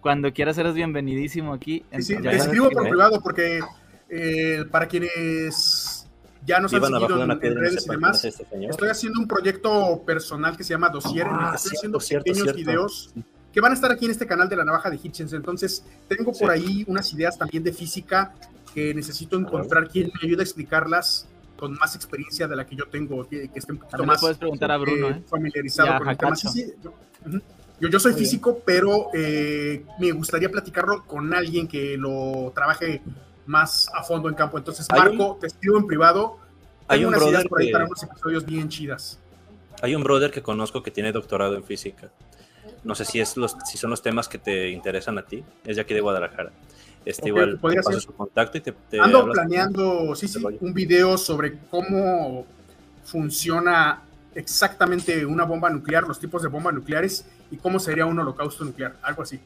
S2: Cuando quieras eres bienvenidísimo aquí.
S1: Sí, sí, escribo por privado porque eh, para quienes ya nos han
S3: Iban abajo
S1: seguido en, en redes y demás,
S3: es este
S1: estoy haciendo un proyecto personal que se llama Dossier, en el
S3: Ah,
S1: que estoy
S3: cierto,
S1: haciendo
S3: cierto,
S1: pequeños
S3: cierto.
S1: videos que van a estar aquí en este canal de la navaja de Hitchens. Entonces, tengo por
S3: Sí.
S1: ahí unas ideas también de física que necesito encontrar quien me ayude a explicarlas con más experiencia de la que yo tengo, que, que esté un poquito más
S2: puedes preguntar a Bruno,
S1: eh,
S2: ¿eh?
S1: familiarizado
S2: Y a
S1: con el tema. Sí, sí, yo, yo, yo soy
S3: Muy bien.
S1: físico, pero eh, me gustaría platicarlo con alguien que lo trabaje más a fondo en campo. Entonces, Marco, te escribo en privado.
S3: Hay un
S1: unas ideas
S3: brother
S1: por ahí
S3: que-
S1: para unos episodios bien chidas.
S3: Hay un brother que conozco que tiene doctorado en física. No sé si, es los, si son los temas que te interesan a ti. Es de aquí de Guadalajara. Este
S1: Ok,
S3: igual te
S1: podría
S3: paso su contacto y te, te
S1: Ando
S3: hablas con
S1: planeando, sí, sí, un video sobre cómo funciona exactamente una bomba nuclear, los tipos de bombas nucleares y cómo sería un holocausto nuclear, algo así.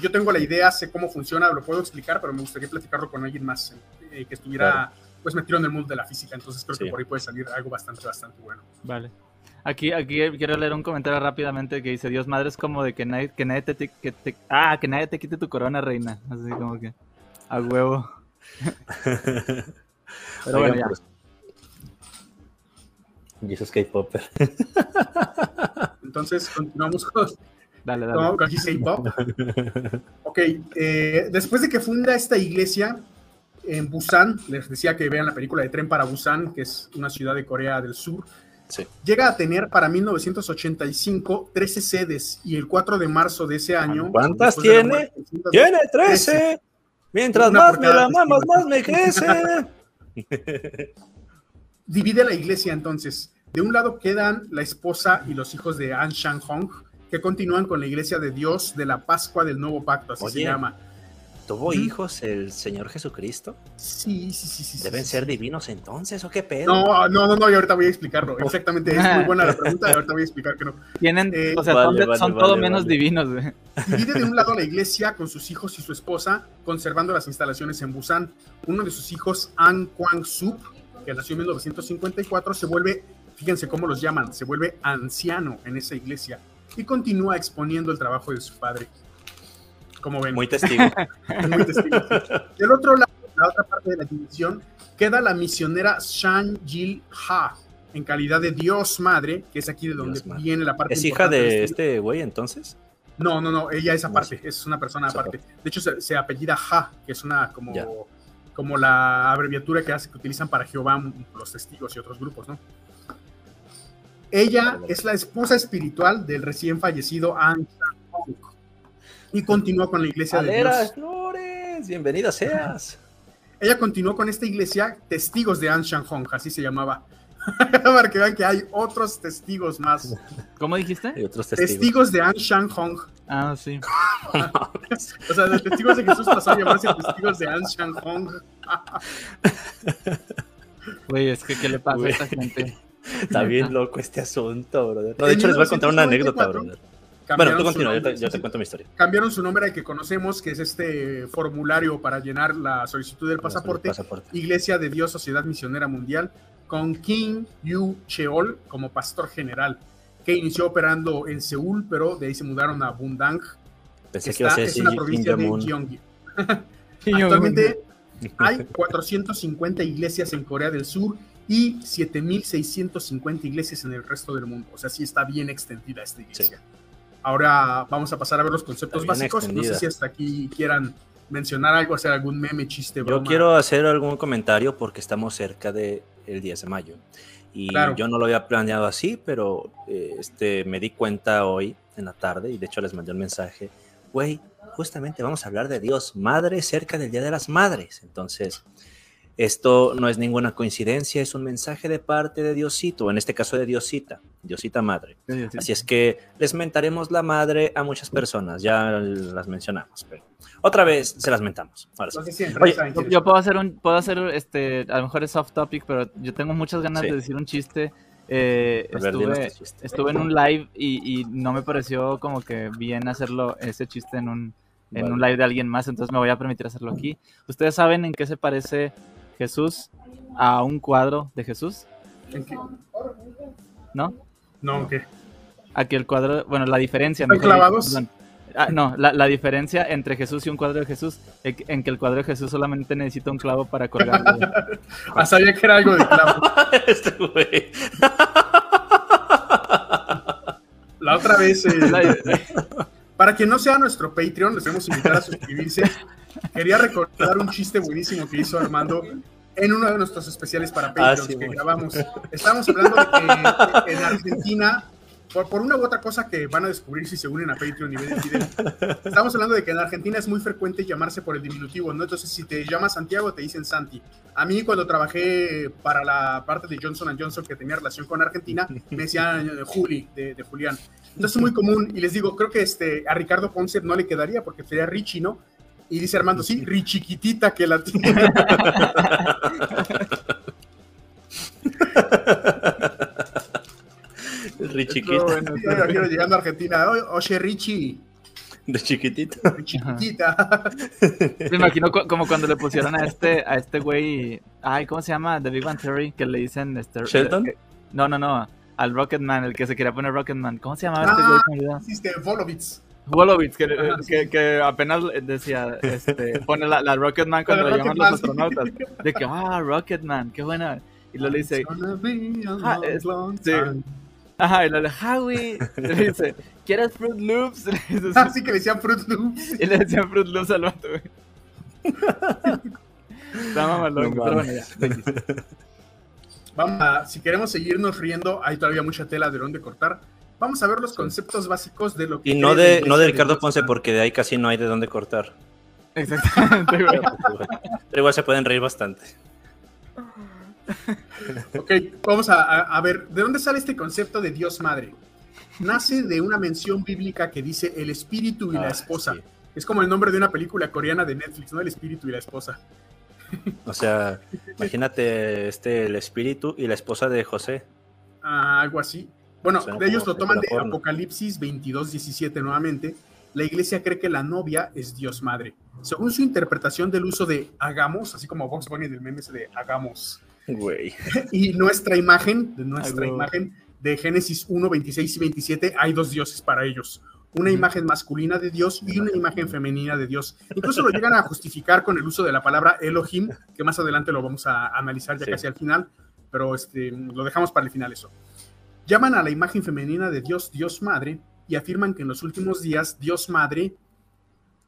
S1: Yo tengo la idea, sé cómo funciona, lo puedo explicar, pero me gustaría platicarlo con alguien más eh, que estuviera
S3: Claro.
S1: pues metido en el mundo de la física, entonces creo
S3: Sí.
S1: que por ahí puede salir algo bastante, bastante bueno.
S2: Vale. Aquí, aquí quiero leer un comentario rápidamente que dice, Dios madre es como de que nadie, que nadie te, que te- ah, que nadie te quite tu corona, reina. Así como que, a huevo. (laughs) Pero
S3: Oigan,
S2: bueno, ya.
S3: pues, Jesus K-Popper. (laughs)
S1: Entonces, continuamos con,
S2: Dale, dale.
S1: con, con K-pop. Ok, eh, después de que funda esta iglesia en Busan, les decía que vean la película de Tren para Busan, que es una ciudad de Corea del Sur,
S3: Sí.
S1: llega a tener para 1985 13 sedes y el 4 de marzo de ese año...
S3: ¿Cuántas tiene?
S1: muerte
S3: Tiene 13. Mientras
S1: Una
S3: más me la mamas, más me crece. (laughs)
S1: Divide la iglesia entonces. De un lado quedan la esposa y los hijos de An Shang Hong, que continúan con la iglesia de Dios de la Pascua del Nuevo Pacto, así se llama.
S3: ¿Tuvo hijos el Señor Jesucristo?
S1: Sí, sí, sí, sí.
S3: ¿Deben
S1: sí.
S3: ser divinos entonces o qué pedo?
S1: No, no, no, no, y ahorita voy a explicarlo. Exactamente, es muy buena la pregunta y ahorita voy a explicar que no.
S2: Tienen,
S1: Eh,
S2: o sea,
S3: vale,
S2: son, de-
S3: vale,
S2: son
S3: vale,
S2: todo menos
S3: vale.
S2: divinos, güey.
S1: Divide de un lado la (laughs) iglesia con sus hijos y su esposa, conservando las instalaciones en Busan. Uno de sus hijos, An Kwang Sup, que nació en 1954, se vuelve, fíjense cómo los llaman, se vuelve anciano en esa iglesia y continúa exponiendo el trabajo de su padre. Como ven,
S3: Muy testigo. (laughs)
S1: muy testigo. Del otro lado, la otra parte de la división, queda la misionera Shan Jil Ha, en calidad de Dios Madre, que es aquí de donde
S3: Dios
S1: viene la parte
S3: ¿Es hija de
S1: este
S3: este güey entonces?
S1: no, no, no, ella es aparte, es una persona aparte. De hecho, se, se apellida Ja, que es una como,
S3: Ya.
S1: como la abreviatura que, hace, que utilizan para Jehová los testigos y otros grupos, ¿no? Ella es la esposa espiritual del recién fallecido An Hong y continúa con la iglesia de
S3: Valera
S1: Dios.
S3: Flores, bienvenida seas.
S1: Ella continuó con esta iglesia, Testigos de An Hong, así se llamaba. (laughs) Para que vean que hay otros testigos más.
S2: ¿Cómo dijiste?
S3: Y otros
S1: Testigos,
S3: testigos.
S1: de An Shang Hong.
S2: Ah, sí. (laughs)
S1: O sea, los testigos de Jesús pasó a llamarse testigos de An Shang Hong. (laughs)
S2: Güey, es que ¿qué le pasa a esta gente?
S3: Está bien loco este asunto, brother. No, de hecho, les voy a contar una anécdota,
S1: 1994,
S3: brother. Bueno,
S1: Cambiaron
S3: tú
S1: su
S3: continúa, yo
S1: nombre,
S3: te, yo cuento mi historia.
S1: Cambiaron su nombre al que conocemos, que es este formulario para llenar la solicitud del pasaporte.
S3: Pasaporte.
S1: Iglesia de Dios Sociedad Misionera Mundial, con King Yu Cheol como pastor general, que inició operando en Seúl, pero de ahí se mudaron a Bundang, que
S3: Pensé
S1: está, es una provincia de. Gyeonggi. (laughs) Actualmente (laughs) hay 450 iglesias en Corea del Sur y 7.650 iglesias en el resto del mundo. O sea, sí está bien extendida esta iglesia. Ahora vamos a pasar a ver los conceptos básicos. No sé
S3: extendida.
S1: si hasta aquí quieran mencionar algo, hacer algún meme, chiste, broma.
S3: Yo quiero hacer algún comentario porque estamos cerca del 10 de mayo. Y
S1: Claro.
S3: yo no lo había planeado así, pero eh, este, me di cuenta hoy en la tarde y de hecho les mandé un mensaje. Güey, justamente vamos a hablar de Dios Madre cerca del Día de las Madres. Entonces, esto no es ninguna coincidencia, es un mensaje de parte de Diosito, en este caso de Diosita, Diosita Madre. Así es que les mentaremos la madre a muchas personas, ya las mencionamos, pero otra vez se las mentamos. Ahora sí. Oye.
S2: Yo puedo hacer un, puedo hacer este, a lo mejor es off topic, pero yo tengo muchas ganas
S3: Sí.
S2: de decir un chiste. Eh, estuve,
S3: tu chiste.
S2: estuve en un live y, y no me pareció como que bien hacerlo, ese chiste en un, en
S3: Vale.
S2: un live de alguien más, entonces me voy a permitir hacerlo aquí. ¿Ustedes saben en qué se parece Jesús a un cuadro de Jesús?
S1: ¿En qué?
S2: ¿No?
S1: No, ¿qué?
S2: A que el cuadro, bueno, la diferencia.
S1: ¿Están
S2: dicho,
S1: clavados?
S2: perdón. Ah, no, la, la diferencia entre Jesús y un cuadro de Jesús, en que- en que el cuadro de Jesús solamente necesita un clavo para colgarlo. (laughs)
S1: Ah, sabía que era algo de clavo. (laughs)
S3: Este güey.
S1: La otra vez, eh, para quien no sea nuestro Patreon, les a invitar a suscribirse. (laughs) Quería recordar un chiste buenísimo que hizo Armando en uno de nuestros especiales para Patreons
S3: Ah, sí,
S1: que
S3: bueno.
S1: grabamos. Estábamos hablando de que en Argentina, por, por una u otra cosa que van a descubrir si se unen a Patreon y ven el video, estamos hablando de que en Argentina es muy frecuente llamarse por el diminutivo, ¿no? Entonces, si te llamas Santiago, te dicen Santi. A mí, cuando trabajé para la parte de Johnson Johnson que tenía relación con Argentina, me decían eh, Juli, de, de Julián. Entonces es muy común, y les digo, creo que este, a Ricardo Ponce no le quedaría porque sería Richie, ¿no? Y dice Armando, sí, Richiquitita que la tiene. (laughs)
S3: Ri
S2: Estuvo
S3: chiquito,
S2: bueno,
S1: imagino llegando a Argentina, "Oye, oye, Richie,
S3: de chiquitito.
S1: Richiquitita. (laughs)
S2: Me imagino cu- como cuando le pusieron a este, a este güey, ay, ¿cómo se llama? The Big Bang Theory, que le dicen este.
S3: ¿Sheldon?
S2: que- no, no, no. Al Rocketman, el que se quería poner Rocketman. ¿Cómo se llamaba este
S1: Ah.
S2: güey? Me olvidó.
S1: Hiciste Volovitz.
S2: Wolowitz, que, que, que apenas decía, este, (laughs) pone la, la Rocketman cuando
S1: La
S2: lo llaman los astronautas. De que, ah, Rocketman, qué buena. Y luego le dice, Ah, es- sí. ajá, y le dice, Howie, le dice, ¿quieres Fruit Loops? (laughs) Le dice,
S1: Así que le decían Fruit Loops.
S2: y le decían Fruit Loops al vato, güey. (laughs) Está mamalón,
S3: No
S2: pero bueno, ya.
S1: Vamos a, si queremos seguirnos riendo, hay todavía mucha tela de dónde cortar. Vamos a ver los conceptos básicos de lo que.
S3: Y no de, no de Ricardo Ponce, porque de ahí casi no hay de dónde cortar.
S2: Exactamente. (laughs)
S3: Pero igual se pueden reír bastante.
S1: Ok, vamos a, a- a ver, ¿de dónde sale este concepto de Dios Madre? Nace de una mención bíblica que dice el espíritu y la
S3: Ah,
S1: esposa.
S3: sí.
S1: Es como el nombre de una película coreana de Netflix, ¿no? El espíritu y la esposa.
S3: O sea, imagínate este, el espíritu y la esposa de José.
S1: Ah, algo así. Bueno,
S3: Suena
S1: de ellos lo toman de
S3: porno.
S1: Apocalipsis 22, 17 nuevamente. La iglesia cree que la novia es Dios Madre. Según su interpretación del uso de hagamos, así como Vox Bunny del meme ese de hagamos,
S3: Güey. (laughs)
S1: y nuestra imagen, de nuestra imagen de Génesis 1, 26 y 27, hay dos dioses para ellos. Una imagen masculina de Dios y una imagen femenina de Dios. Incluso lo llegan a justificar con el uso de la palabra Elohim, que más adelante lo vamos a analizar ya
S3: Sí.
S1: casi al final, pero este, lo dejamos para el final eso. Llaman a la imagen femenina de Dios Dios Madre y afirman que en los últimos días Dios Madre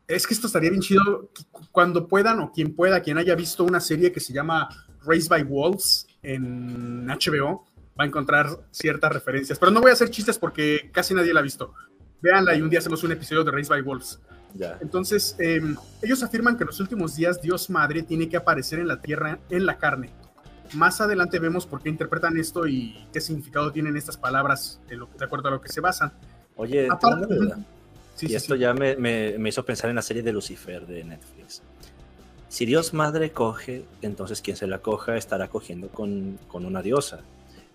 S1: es que esto estaría bien chido cu- cuando puedan o quien pueda, quien haya visto una serie que se llama Raised by Wolves en HBO, va a encontrar ciertas referencias. Pero no voy a hacer chistes porque casi nadie la ha visto. Véanla y un día hacemos un episodio de Raised by Wolves.
S3: Ya.
S1: Entonces, eh, ellos afirman que en los últimos días Dios Madre tiene que aparecer en la tierra, en la carne. más adelante vemos por qué interpretan esto y qué significado tienen estas palabras de, lo, de acuerdo a lo que se basan.
S3: Oye, Aparte, sí, y esto ya me, me, me, hizo pensar en la serie de Lucifer de Netflix. Si Dios madre coge, entonces quien se la coja estará cogiendo con, con una diosa.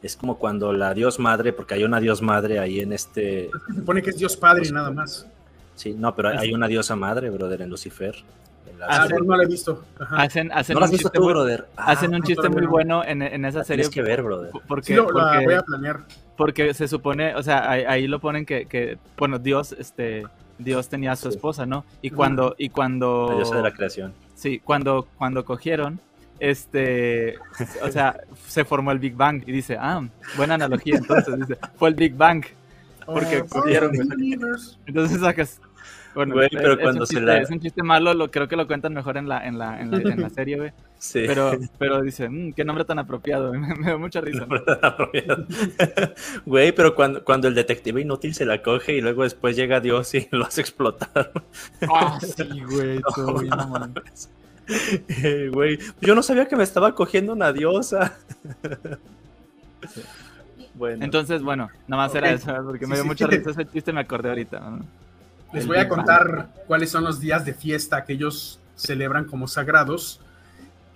S3: Es como cuando la Dios madre, porque hay una Dios madre ahí en este.
S1: Se supone que es Dios padre nada más.
S3: Sí, no, pero hay una diosa madre, brother, en Lucifer.
S1: ah, no, la he visto.
S2: Hacen, hacen
S3: ¿No la has visto tú, brother?
S2: hacen un chiste muy bueno en, en esa serie.
S3: Tienes que ver, brother.
S2: Porque,
S1: sí, lo,
S2: porque,
S1: la voy a planear.
S2: Porque se supone, o sea, ahí, ahí lo ponen que, que, bueno, Dios, este, Dios tenía a su esposa, ¿no? Y cuando, y cuando.
S3: La diosa de la creación.
S2: Sí, cuando, cuando cogieron, este, o sea, se formó el Big Bang y dice, ah, buena analogía, entonces dice, fue el Big Bang, porque
S1: Oh,
S2: entonces sacas, bueno,
S3: Güey, pero
S2: es,
S3: cuando
S2: es,
S3: se
S2: un chiste,
S3: la-
S2: es un chiste malo, lo, creo que lo cuentan mejor en la, en la, en la, en la serie, güey,
S3: Sí.
S2: pero, pero dice, "Mm, qué nombre tan apropiado, (laughs) me, me da mucha risa. (laughs)
S3: Güey, pero cuando, cuando el detective inútil se la coge y luego después llega Dios y (laughs) lo hace explotar.
S2: Ah, sí, güey, todo bien, mamón.
S3: Eh, (laughs) Güey, yo no sabía que me estaba cogiendo una diosa. (laughs) Bueno,
S2: Entonces, bueno, nada más era eso, porque
S1: Sí,
S2: me dio
S1: sí,
S2: mucha
S1: sí.
S2: risa ese chiste, me acordé ahorita. ¿no?
S1: Les
S2: El
S1: voy a contar cuáles son los días de fiesta que ellos celebran como sagrados.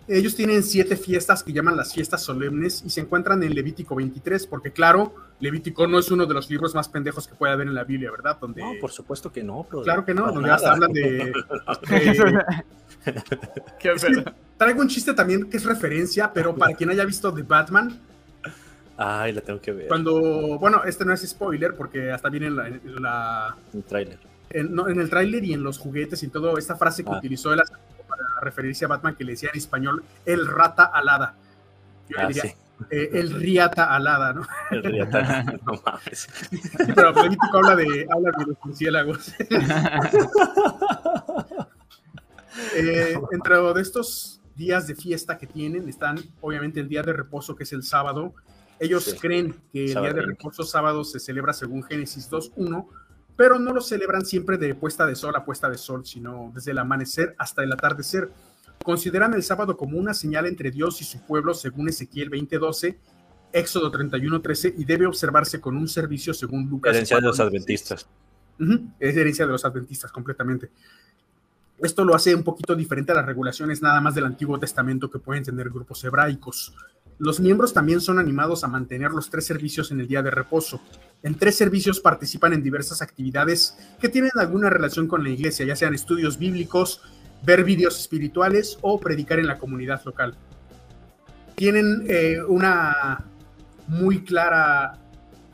S1: Ellos tienen siete fiestas que llaman las fiestas solemnes y se encuentran en Levítico 23, porque claro, Levítico no es uno de los libros más pendejos que puede haber en la Biblia, ¿verdad? Donde,
S3: no, por supuesto que no, brother.
S1: claro que no, donde
S3: nada.
S1: hasta hablan de... (laughs) de-
S2: Qué
S1: es que traigo un chiste también que es referencia, pero para quien haya visto The Batman,
S3: Ay, la tengo que ver.
S1: cuando, bueno, este no es spoiler porque hasta viene en la, en la-
S3: Un tráiler.
S1: en, no, en el tráiler y en los juguetes y todo, esta frase que
S3: Ah.
S1: utilizó él para referirse a Batman que le decía en español el rata alada. Yo le
S3: Ah,
S1: diría
S3: sí.
S1: eh, el riata alada, ¿no?
S3: El Riata. (laughs) no mames.
S1: Pero Levítico habla de, habla de los murciélagos. (laughs) Eh, entre de estos días de fiesta que tienen están obviamente el día de reposo que es el sábado. Ellos
S3: Sí.
S1: creen que el día de reposo sábado se celebra según Génesis 2.1, pero no lo celebran siempre de puesta de sol a puesta de sol, sino desde el amanecer hasta el atardecer. Consideran el sábado como una señal entre Dios y su pueblo según Ezequiel 20.12, Éxodo 31.13 y debe observarse con un servicio según Lucas.
S3: Herencia de los
S1: 4:16.
S3: adventistas.
S1: Es herencia de los adventistas completamente. Esto lo hace un poquito diferente a las regulaciones nada más del Antiguo Testamento que pueden tener grupos hebraicos. Los miembros también son animados a mantener los tres servicios en el día de reposo. En tres servicios participan en diversas actividades que tienen alguna relación con la iglesia, ya sean estudios bíblicos, ver vídeos espirituales o predicar en la comunidad local. Tienen eh, una muy clara,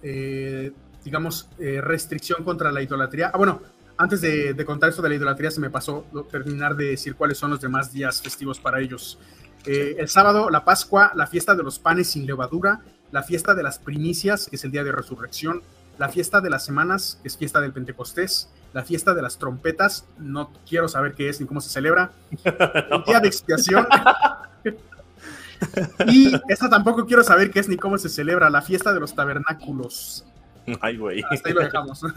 S1: eh, digamos, eh, restricción contra la idolatría. Ah, bueno, antes de, de contar esto de la idolatría, se me pasó terminar de decir cuáles son los demás días festivos para ellos. Eh, el sábado, la Pascua, la fiesta de los panes sin levadura, la fiesta de las primicias, que es el día de resurrección, la fiesta de las semanas, que es fiesta del Pentecostés, la fiesta de las trompetas, no quiero saber qué es ni cómo se celebra, (laughs) el día de expiación. (laughs) y esta tampoco quiero saber qué es ni cómo se celebra, la fiesta de los tabernáculos.
S3: Ay, güey.
S1: Hasta ahí lo dejamos. (laughs)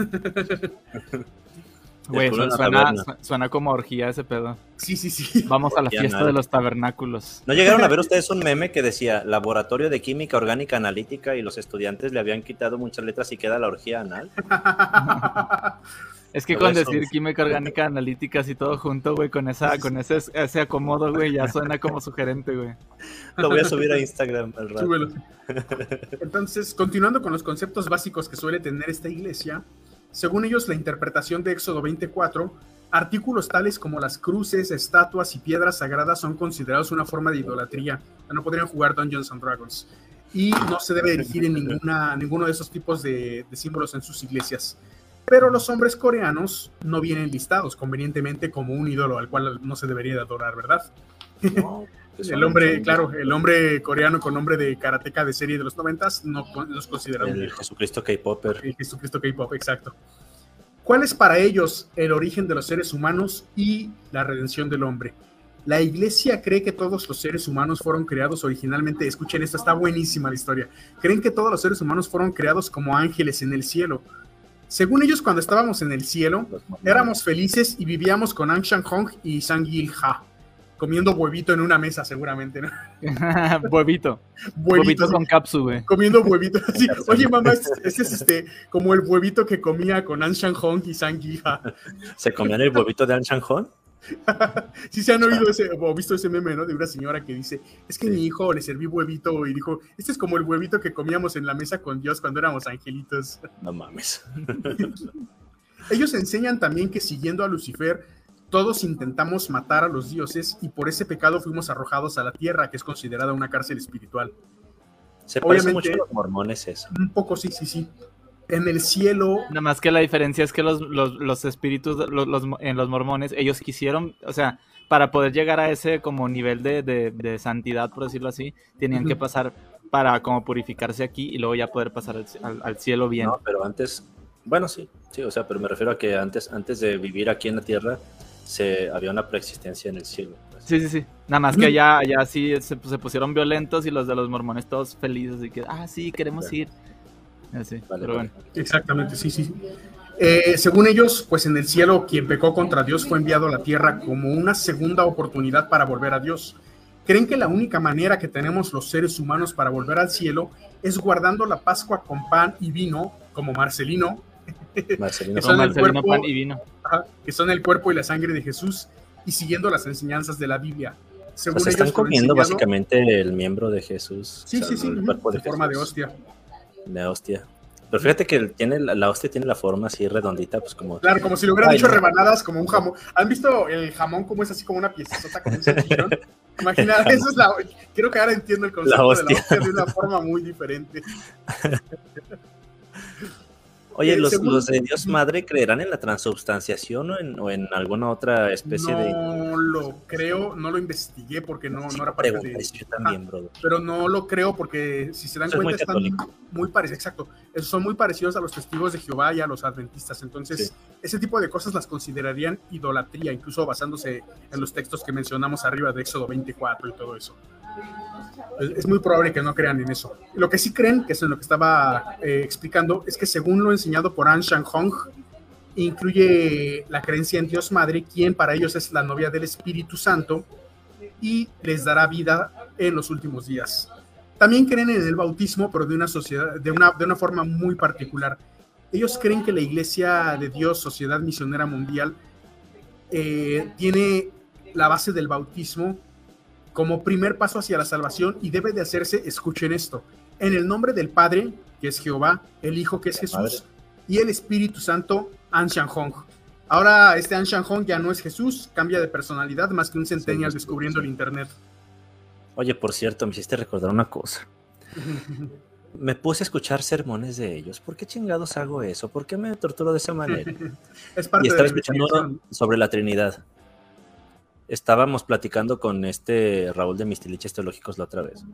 S2: Güey, suena, como orgía ese pedo.
S1: sí, sí, sí. (laughs)
S2: Vamos a la fiesta de los tabernáculos.
S3: ¿No llegaron a ver ustedes un meme que decía Laboratorio de Química Orgánica Analítica y los estudiantes le habían quitado muchas letras y queda la orgía anal? (laughs)
S2: Es que con
S3: eso.
S2: decir química orgánica, analíticas y todo junto, güey, con esa, con ese, ese acomodo, güey, ya suena como sugerente, güey.
S3: Lo voy a subir a Instagram al rato.
S1: Súbelo. Entonces, continuando con los conceptos básicos que suele tener esta iglesia, según ellos, la interpretación de Éxodo 24, artículos tales como las cruces, estatuas y piedras sagradas son considerados una forma de idolatría. No podrían jugar Dungeons and Dragons. Y no se debe erigir en ninguna, ninguno de esos tipos de, símbolos en sus iglesias. Pero los hombres coreanos no vienen listados convenientemente como un ídolo al cual no se debería de adorar, ¿verdad?
S3: No,
S1: El hombre, claro, el hombre coreano con nombre de karateca de serie de los noventas no los considera un
S3: El. Jesucristo K-Popper.
S1: El Jesucristo K-pop, exacto. ¿Cuál es para ellos el origen de los seres humanos y la redención del hombre? La iglesia cree que todos los seres humanos fueron creados originalmente, escuchen esto, está buenísima la historia. Creen que todos los seres humanos fueron creados como ángeles en el cielo. Según ellos, cuando estábamos en el cielo, éramos felices y vivíamos con Ang Shang Hong y Sang Il Ha. Comiendo huevito en una mesa, seguramente, ¿no? (laughs)
S2: huevito. Huevito con cápsula, güey.
S1: Comiendo huevito. Así. (laughs) Oye, mamá, este, es este, como el huevito que comía con An Hong y Sang
S3: ¿Se comían el huevito de An Hong? (laughs)
S1: sí se han oído ese, o visto ese meme, ¿no? De una señora que dice, es que mi hijo le serví huevito y dijo, este es como el huevito que comíamos en la mesa con Dios cuando éramos angelitos.
S3: No mames.
S1: Ellos enseñan también que siguiendo a Lucifer, todos intentamos matar a los dioses y por ese pecado fuimos arrojados a la tierra, que es considerada una cárcel espiritual.
S3: Se parece mucho a los mormones eso.
S1: Un poco, sí, sí, sí. En el cielo.
S2: Nada más que la diferencia es que los, los, espíritus los, en los mormones, ellos quisieron, o sea, para poder llegar a ese como nivel de, de, santidad, por decirlo así, tenían que pasar para como purificarse aquí y luego ya poder pasar al, al, cielo bien. No,
S3: pero antes, bueno, sí, sí, o sea, pero me refiero a que antes, antes de vivir aquí en la tierra, se, había una preexistencia en el cielo.
S2: Pues. Sí, sí, sí. Nada más que allá, allá sí se, pusieron violentos y los de los mormones todos felices y que, ah, sí, queremos ir.
S1: Exactamente, sí, sí. Eh, según ellos, pues en el cielo quien pecó contra Dios fue enviado a la tierra como una segunda oportunidad para volver a Dios. Creen que la única manera que tenemos los seres humanos para volver al cielo es guardando la Pascua con pan y vino, como Marcelino,
S3: Marcelino,
S2: pan y vino
S1: que son el cuerpo y la sangre de Jesús y siguiendo las enseñanzas de la Biblia.
S3: Según están comiendo básicamente el miembro de Jesús.
S1: Sí, sí, sí, de, forma de hostia.
S3: De hostia. Pero fíjate que tiene, la hostia tiene la forma así redondita, pues como...
S1: Claro, como si lo hubieran dicho rebanadas como un jamón. ¿Han visto el jamón como es así como una piecita con un salchichón? (laughs) Imagina, eso es la... Creo que ahora entiendo el concepto de la hostia de una forma muy diferente. (laughs)
S3: Oye, ¿los, ¿los, de Dios Madre creerán en la transubstanciación o en, alguna otra especie
S1: de.?
S3: No
S1: lo creo, no lo investigué porque no, no era parte de.
S3: Yo también, brother.
S1: Pero no lo creo porque, si se dan cuenta, están muy parecidos. Exacto. Son muy parecidos a los testigos de Jehová y a los adventistas. Entonces, ese tipo de cosas las considerarían idolatría, incluso basándose en los textos que mencionamos arriba de Éxodo 24 y todo eso es muy probable que no crean en eso. Lo que sí creen, que es en lo que estaba eh, explicando, es que según lo enseñado por An Shang Hong, incluye la creencia en Dios Madre, quien para ellos es la novia del Espíritu Santo y les dará vida en los últimos días. También creen en el bautismo, pero de una sociedad, de una, de una forma muy particular. Ellos creen que la Iglesia de Dios, Sociedad Misionera Mundial, eh, tiene la base del bautismo como primer paso hacia la salvación y debe de hacerse, escuchen esto, en el nombre del Padre, que es Jehová, el Hijo, que es Jesús, y el Espíritu Santo, An Hong. Ahora este An Hong ya no es Jesús, cambia de personalidad más que un centennial descubriendo el Internet.
S3: Oye, por cierto, me hiciste recordar una cosa. (laughs) me puse a escuchar sermones de ellos. ¿Por qué chingados hago eso? ¿Por qué me torturo de esa manera? (laughs)
S1: es parte
S3: y estaba escuchando sobre la Trinidad estábamos platicando con este Raúl de Mistiliches Teológicos la otra vez.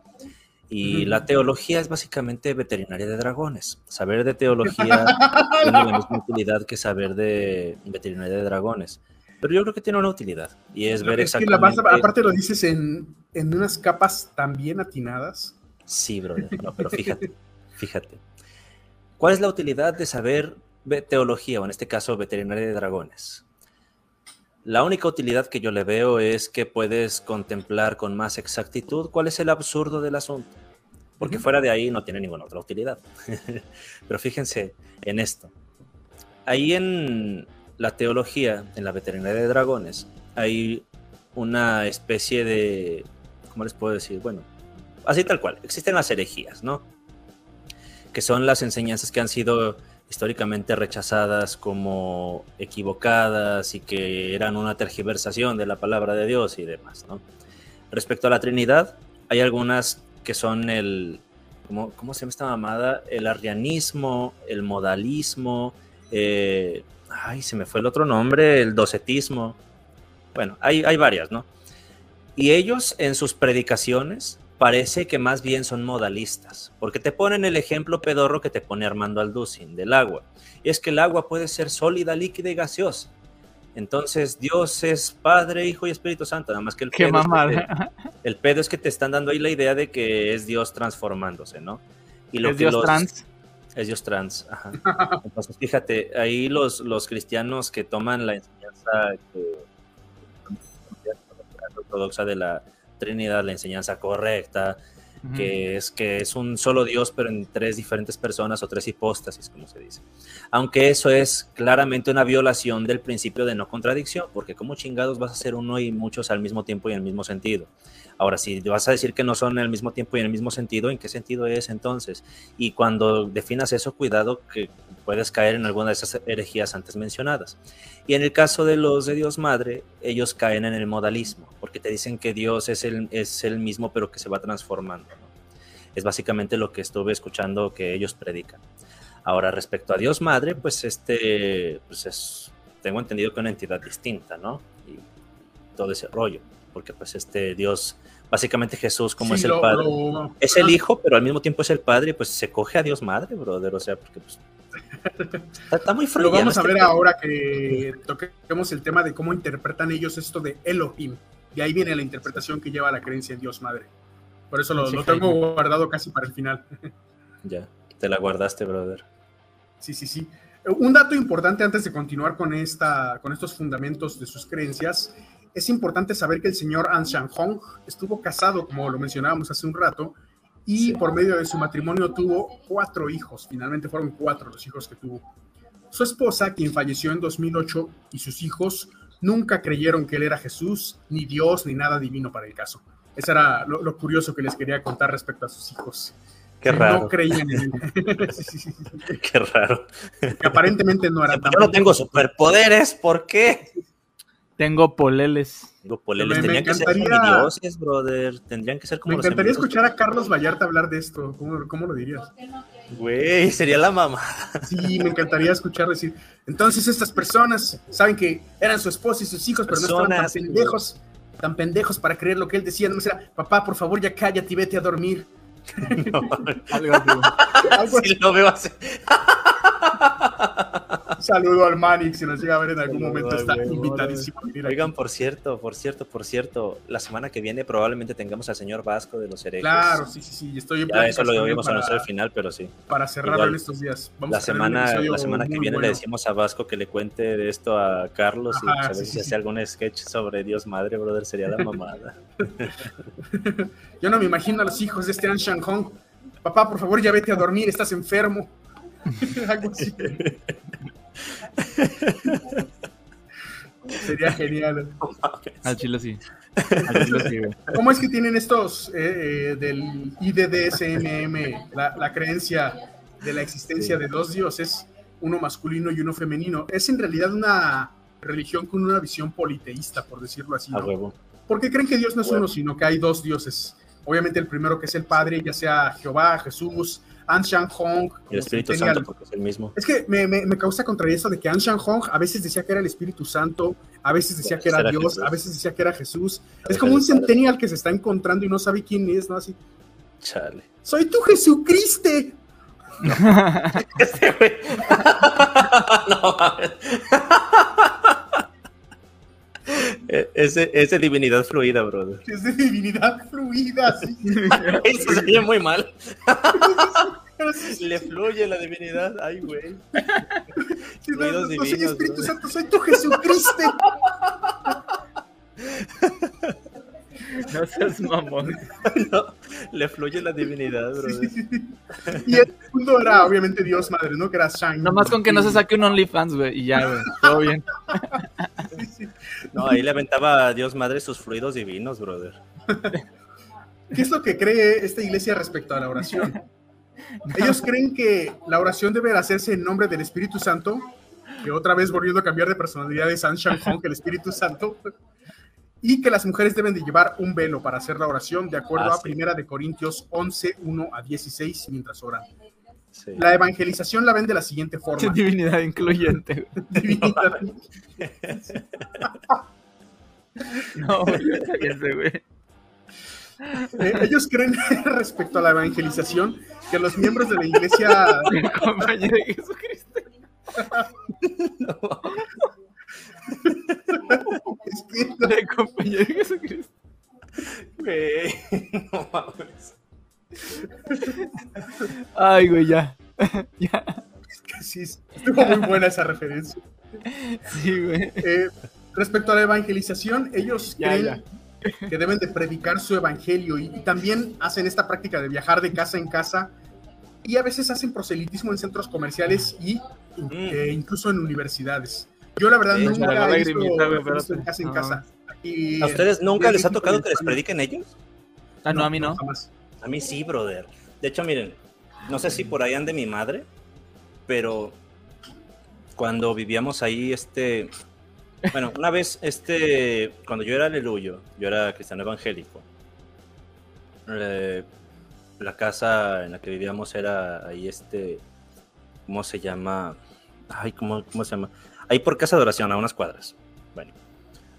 S3: Y la teología es básicamente veterinaria de dragones. Saber de teología (laughs) tiene la misma utilidad que saber de veterinaria de dragones. Pero yo creo que tiene una utilidad y es ver exactamente.
S1: aparte lo dices en, en unas capas tan bien atinadas.
S3: Sí, brother. No, pero fíjate, fíjate. ¿Cuál es la utilidad de saber teología, o en este caso veterinaria de dragones? La única utilidad que yo le veo es que puedes contemplar con más exactitud cuál es el absurdo del asunto. Porque fuera de ahí no tiene ninguna otra utilidad. (laughs) Pero fíjense en esto. Ahí en la teología, en la veterinaria de dragones, hay una especie de... ¿Cómo les puedo decir? Bueno, así tal cual. Existen las herejías, ¿no? Que son las enseñanzas que han sido históricamente rechazadas como equivocadas y que eran una tergiversación de la palabra de Dios y demás. ¿no? Respecto a la Trinidad, hay algunas que son el, ¿cómo, se llama esta mamada? El arrianismo, el modalismo, eh, ay, se me fue el otro nombre, el docetismo. Bueno, hay, hay varias, ¿no? Y ellos en sus predicaciones parece que más bien son modalistas, porque te ponen el ejemplo pedorro que te pone Armando Alducin del agua. Y es que el agua puede ser sólida, líquida y gaseosa. Entonces Dios es Padre, Hijo y Espíritu Santo, nada más que el
S2: pedo,
S3: es que el pedo es que te están dando ahí la idea de que es Dios transformándose, ¿no?
S2: Y lo ¿Es Dios trans?
S3: Es Dios trans, ajá. Entonces fíjate, ahí los, los cristianos que toman la enseñanza que ortodoxa de la Trinidad, la enseñanza correcta, que es que es un solo Dios, pero en tres diferentes personas o tres hipóstasis, como se dice. Aunque eso es claramente una violación del principio de no contradicción, porque como chingados vas a ser uno y muchos al mismo tiempo y en el mismo sentido. Ahora, si vas a decir que no son en el mismo tiempo y en el mismo sentido, ¿en qué sentido es entonces? Y cuando definas eso, cuidado que puedes caer en alguna de esas herejías antes mencionadas. Y en el caso de los de Dios Madre, ellos caen en el modalismo, porque te dicen que Dios es el, es el mismo, pero que se va transformando. Es básicamente lo que estuve escuchando que ellos predican. Ahora, respecto a Dios Madre, pues este, pues es, tengo entendido que una entidad distinta, ¿no? Y todo ese rollo, porque pues este Dios básicamente Jesús como es el Padre. Es el Hijo, pero al mismo tiempo es el Padre, pues se coge a Dios Madre, brother, o sea, porque pues... (laughs)
S1: Está, muy frío. Lo vamos a ver ahora que toquemos el tema de cómo interpretan ellos esto de Elohim. Y ahí viene la interpretación que lleva la creencia en Dios Madre. Por eso lo, lo tengo guardado casi para el final. (laughs)
S3: Ya, te la guardaste, brother.
S1: Sí, sí, sí. Un dato importante antes de continuar con, esta, con estos fundamentos de sus creencias es importante saber que el señor An Hong estuvo casado, como lo mencionábamos hace un rato, y por medio de su matrimonio tuvo cuatro hijos. Finalmente fueron cuatro los hijos que tuvo. Su esposa, quien falleció en 2008, y sus hijos nunca creyeron que él era Jesús, ni Dios, ni nada divino para el caso. Eso era lo, curioso que les quería contar respecto a sus hijos.
S3: Qué raro.
S1: No creían en él. (laughs)
S3: Qué raro.
S1: Que aparentemente no era
S3: tan. Yo no tengo superpoderes, ¿por qué?
S2: Tengo poleles.
S3: Tengo poleles. Tendrían que ser dioses, brother. Tendrían que ser como
S1: Me encantaría escuchar a Carlos Vallarta hablar de esto. ¿Cómo, lo dirías?
S3: Güey, sería la mamá.
S1: Sí, me encantaría escuchar decir. Entonces, estas personas saben que eran su esposa y sus hijos, pero no estaban tan pendejos, tan pendejos para creer lo que él decía. No era, papá, por favor, ya cállate y vete a dormir. No, (laughs) algo
S3: así. lo veo así.
S1: Saludo al Manix, si nos llega a ver en algún momento, está invitadísimo.
S3: Oigan, por cierto, por cierto, por cierto, la semana que viene probablemente tengamos al señor Vasco de los herejes.
S1: Claro, sí, sí, sí, estoy en
S3: ya, Eso lo debemos anunciar al final, pero sí.
S1: Para cerrarlo en estos días.
S3: Vamos la, semana, la semana que viene le decimos a Vasco que le cuente de esto a Carlos y a ver si hace algún sketch sobre Dios Madre, brother, sería la mamada. (laughs)
S1: Yo no me imagino a los hijos de este An Hong. Papá, por favor, ya vete a dormir, estás enfermo. (laughs) Algo así. Sería genial.
S2: Al chile sí. (laughs)
S1: ¿Cómo es que tienen estos eh, eh, del IDDSMM la, creencia de la existencia de dos dioses, uno masculino y uno femenino? Es en realidad una religión con una visión politeísta, por decirlo así. Porque creen que Dios no es uno, sino que hay dos dioses. Obviamente el primero que es el Padre, ya sea Jehová, Jesús, An Shang Hong.
S3: El Espíritu Santo, porque es el mismo.
S1: Es que me, me, causa contra eso de que An Shang Hong a veces decía que era el Espíritu Santo, a veces decía que era Dios, a veces decía que era Jesús. Es como un centennial que se está encontrando y no sabe quién es, ¿no? Así.
S3: Chale.
S1: Soy tu Jesucristo. (laughs) (laughs) este güey. (laughs)
S3: no Ese, ese divinidad fluida, brother.
S1: Es de divinidad fluida, sí. (laughs)
S3: Eso se oye muy mal. Le fluye la divinidad. Ay, güey.
S1: no, no, no, soy Espíritu Santo, soy tu Jesucristo.
S2: No seas mamón.
S3: No, le fluye la divinidad, brother.
S1: Y el mundo era obviamente Dios madre, ¿no? Que era Shang.
S2: Nomás con que no se saque un OnlyFans, güey, y ya, güey. Todo bien.
S3: No, ahí le aventaba a Dios madre sus fluidos divinos, brother.
S1: ¿Qué es lo que cree esta iglesia respecto a la oración? Ellos creen que la oración debe hacerse en nombre del Espíritu Santo, que otra vez volviendo a cambiar de personalidad de San Shang Hong, el Espíritu Santo, y que las mujeres deben de llevar un velo para hacer la oración, de acuerdo ah, a Primera de Corintios 11, 1 a 16, mientras oran. La evangelización la ven de la siguiente forma. (laughs)
S2: Divinidad incluyente. (laughs) Divinidad. (laughs)
S1: no, güey. Eh, ellos creen respecto a la evangelización que los miembros de la iglesia. compañero de Jesucristo. no.
S2: es que de compañero de Jesucristo. Güey, no mames. Ay, güey, ya. (laughs) ya.
S1: Es que sí, estuvo muy buena esa referencia.
S2: Sí, güey.
S1: Eh, respecto a la evangelización, ellos creen que deben de predicar su evangelio y, y también hacen esta práctica de viajar de casa en casa y a veces hacen proselitismo en centros comerciales y eh, incluso en universidades. Yo la verdad
S2: Sí,
S1: nunca
S2: la
S1: he visto, en casa en
S2: No.
S1: casa. Y,
S3: ¿A ustedes nunca les ha tocado que les prediquen ellos?
S2: Ah, no, a mí no.
S1: jamás.
S3: A mí sí, brother. De hecho, miren, no sé si por ahí ande mi madre, pero cuando vivíamos ahí, este, bueno, una vez, este, cuando yo era aleluyo, yo era cristiano evangélico, eh, la casa en la que vivíamos era ahí, este, ¿cómo se llama? Ay, ¿cómo, cómo se llama? Ahí por casa de oración, a unas cuadras. Bueno,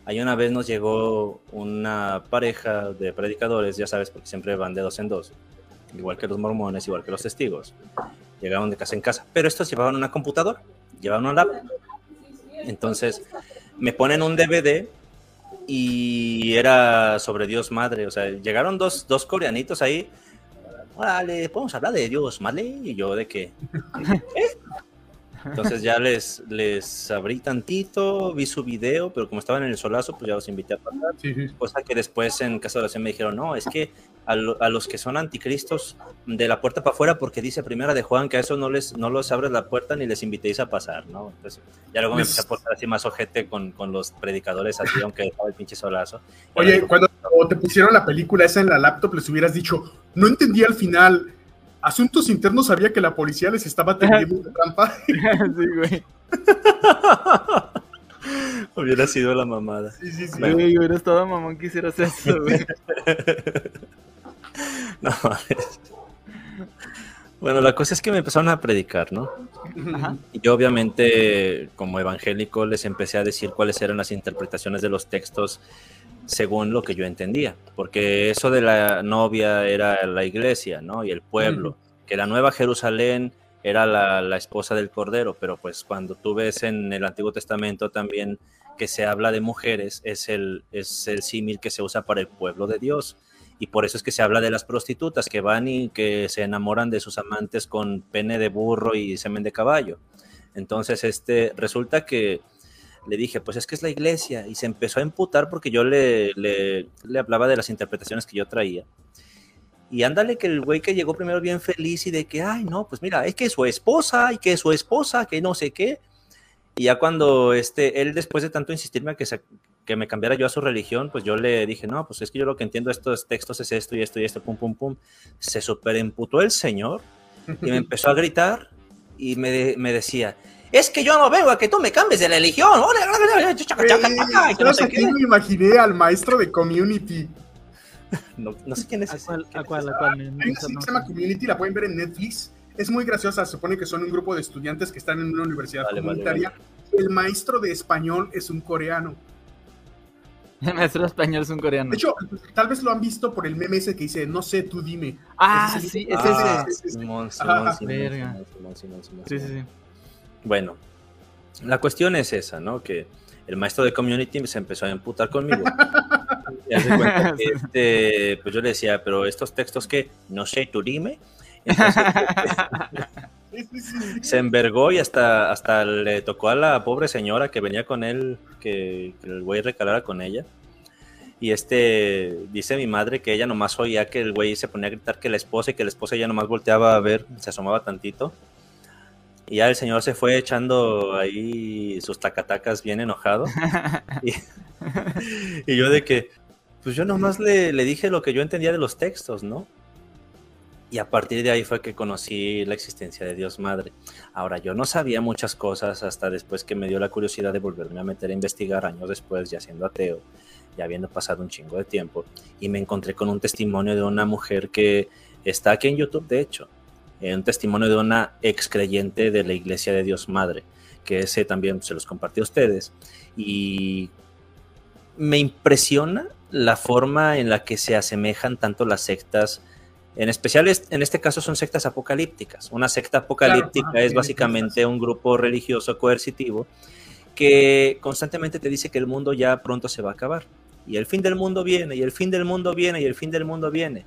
S3: ahí una vez nos llegó una pareja de predicadores, ya sabes, porque siempre van de dos en dos, igual que los mormones, igual que los testigos. Llegaban de casa en casa, pero estos llevaban una computadora, llevaban una laptop. Entonces, me ponen un DVD y era sobre Dios Madre. O sea, llegaron dos, dos coreanitos ahí. Podemos hablar de Dios Madre. Y yo, ¿de qué? (laughs) ¿Eh? Entonces ya les, les abrí tantito, vi su video, pero como estaban en el solazo, pues ya los invité a pasar.
S1: Sí, sí.
S3: Cosa que después en casa de oración me dijeron, no, es que a, lo- a los que son anticristos de la puerta para afuera, porque dice primera de Juan que a eso no les no los abres la puerta ni les invitéis a pasar, ¿no? Entonces, ya luego me empecé a portar así más ojete con, con los predicadores así, aunque estaba el pinche solazo.
S1: Oye, cuando te pusieron la película esa en la laptop, les hubieras dicho, no entendí al final. Asuntos internos sabía que la policía les estaba tendiendo una trampa. (laughs)
S2: sí, güey. (laughs)
S3: hubiera sido la mamada.
S1: Sí, sí, sí.
S3: Bueno.
S2: Güey, hubieras estado mamón que hicieras eso, (laughs) güey.
S3: No mames. Bueno, la cosa es que me empezaron a predicar, ¿no?
S2: Ajá.
S3: Y yo obviamente como evangélico les empecé a decir cuáles eran las interpretaciones de los textos según lo que yo entendía, porque eso de la novia era la iglesia, ¿no? Y el pueblo, que la nueva Jerusalén era la, la esposa del Cordero, pero pues cuando tú ves en el Antiguo Testamento también que se habla de mujeres, es el, es el símil que se usa para el pueblo de Dios. Y por eso es que se habla de las prostitutas que van y que se enamoran de sus amantes con pene de burro y semen de caballo. Entonces, este, resulta que le dije, pues es que es la iglesia. Y se empezó a emputar porque yo le, le, le hablaba de las interpretaciones que yo traía. Y ándale que el güey que llegó primero bien feliz y de que, ay, no, pues mira, es que su esposa y que su esposa, que no sé qué. Y ya cuando este, él después de tanto insistirme a que, se- que me cambiara yo a su religión, pues yo le dije, no, pues es que yo lo que entiendo de estos textos es esto y esto y esto, pum, pum, pum. Se superemputó el señor y me (laughs) empezó a gritar y me, me decía, es que yo no vengo a que tú me cambies de religión. Chaca, chaca, chaca, y que no
S1: ¿Sabes
S3: sé
S1: a
S3: qué.
S1: quién me imaginé? Al maestro de Community.
S3: No, no sé quién es
S2: ¿A
S3: ese.
S2: cuál?
S3: ¿Quién
S2: ¿A
S3: es
S2: cuál?
S3: ese?
S2: ¿A cuál?
S1: Hay una serie que se llama Community, la pueden ver en Netflix. Es muy graciosa, se supone que son un grupo de estudiantes que están en una universidad
S3: Vale, vale,
S1: comunitaria. El maestro de español es un coreano.
S2: El maestro español es un coreano.
S1: De hecho, tal vez lo han visto por el meme ese que dice, no sé, tú dime.
S2: ah, sí, es
S3: Ah,
S2: ese.
S1: ese.
S3: Simón,
S1: Ajá.
S3: Simón, Simón,
S2: Verga.
S3: Simón, Simón, Simón, Simón,
S2: Sí, sí,
S3: Simón.
S2: sí.
S3: Bueno, la cuestión es esa, ¿no? Que el maestro de community se empezó a emputar conmigo. (laughs) Y haz de cuenta que, este, pues yo le decía, pero estos textos que, no sé, tú dime. Entonces, se envergó y hasta, hasta le tocó a la pobre señora que venía con él, que, que el güey recalara con ella. Y este, dice mi madre que ella nomás oía que el güey se ponía a gritar que la esposa y que la esposa ya nomás volteaba a ver, se asomaba tantito. Y ya el señor se fue echando ahí sus tacatacas bien enojado. (laughs) y, y yo de que, pues yo nomás le, le dije lo que yo entendía de los textos, ¿no? Y a partir de ahí fue que conocí la existencia de Dios Madre. Ahora, yo no sabía muchas cosas hasta después que me dio la curiosidad de volverme a meter a investigar años después, ya siendo ateo, ya habiendo pasado un chingo de tiempo. Y me encontré con un testimonio de una mujer que está aquí en YouTube, de hecho. Un testimonio de una ex creyente de la Iglesia de Dios Madre, que ese también se los compartí a ustedes. Y me impresiona la forma en la que se asemejan tanto las sectas en especial, es- en este caso son sectas apocalípticas. Una secta apocalíptica es básicamente un grupo religioso coercitivo que constantemente te dice que el mundo ya pronto se va a acabar. Y el fin del mundo viene, y el fin del mundo viene, y el fin del mundo viene.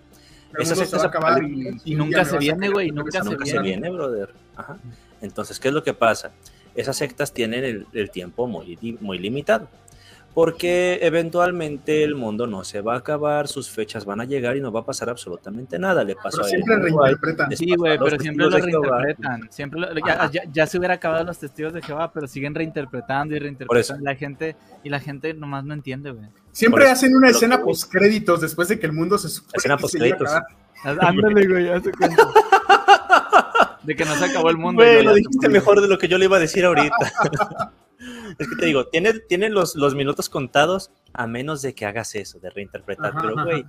S1: Mundo se
S3: sectas
S1: va a acabar
S2: Y
S1: un
S2: nunca se viene, güey, nunca se
S3: Nunca se
S2: viene.
S3: brother. Ajá. Entonces, ¿qué es lo que pasa? Esas sectas tienen el, el tiempo muy limitado. Porque eventualmente el mundo no se va a acabar, sus fechas van a llegar y no va a pasar absolutamente nada. Le pasó
S1: Pero
S3: a
S1: siempre
S3: él,
S1: reinterpretan.
S2: Sí, güey, pero siempre lo reinterpretan. Siempre lo- ya, ya- ya se hubiera acabado los testigos de Jehová, pero siguen reinterpretando y reinterpretando. La gente, y la gente nomás no entiende, güey.
S1: Siempre
S3: eso,
S1: hacen una escena
S3: que-
S1: post créditos después de que el mundo se supone
S3: Escena postcréditos.
S2: Ándale, güey, ya se cuenta. (laughs) De que no se acabó el mundo.
S3: Güey, lo dijiste mejor de lo que yo le iba a decir ahorita. (laughs) es que te digo, tiene, tiene los, los minutos contados a menos de que hagas eso, de reinterpretar.
S1: Ajá,
S3: Pero, güey,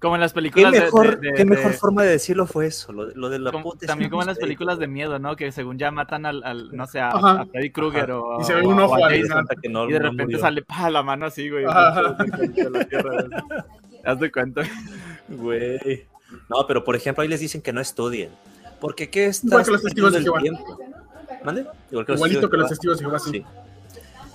S2: Como en las
S3: ¿qué
S2: películas de-
S3: mejor,
S2: de- de-
S3: qué
S2: de-
S3: mejor forma de decirlo fue eso? Lo, de- lo de la
S2: como-
S3: puta
S2: también como en las películas de miedo, ¿no? Que según ya matan al, al, no sé, a, a Freddy Krueger o,
S1: Y se ve un ojo
S2: a Jason,
S3: que no-
S2: y de
S3: no
S2: repente
S3: murió.
S2: sale pa, la mano así, güey. Haz (laughs) de cuenta.
S3: Güey. No, pero por ejemplo, ahí les dicen que no estudien. Porque qué estás
S1: Igual que los testigos de Jehová.
S3: tiempo? ¿Mande? Igual que los
S1: Igualito que los
S3: testigos
S1: de Jehová, sí.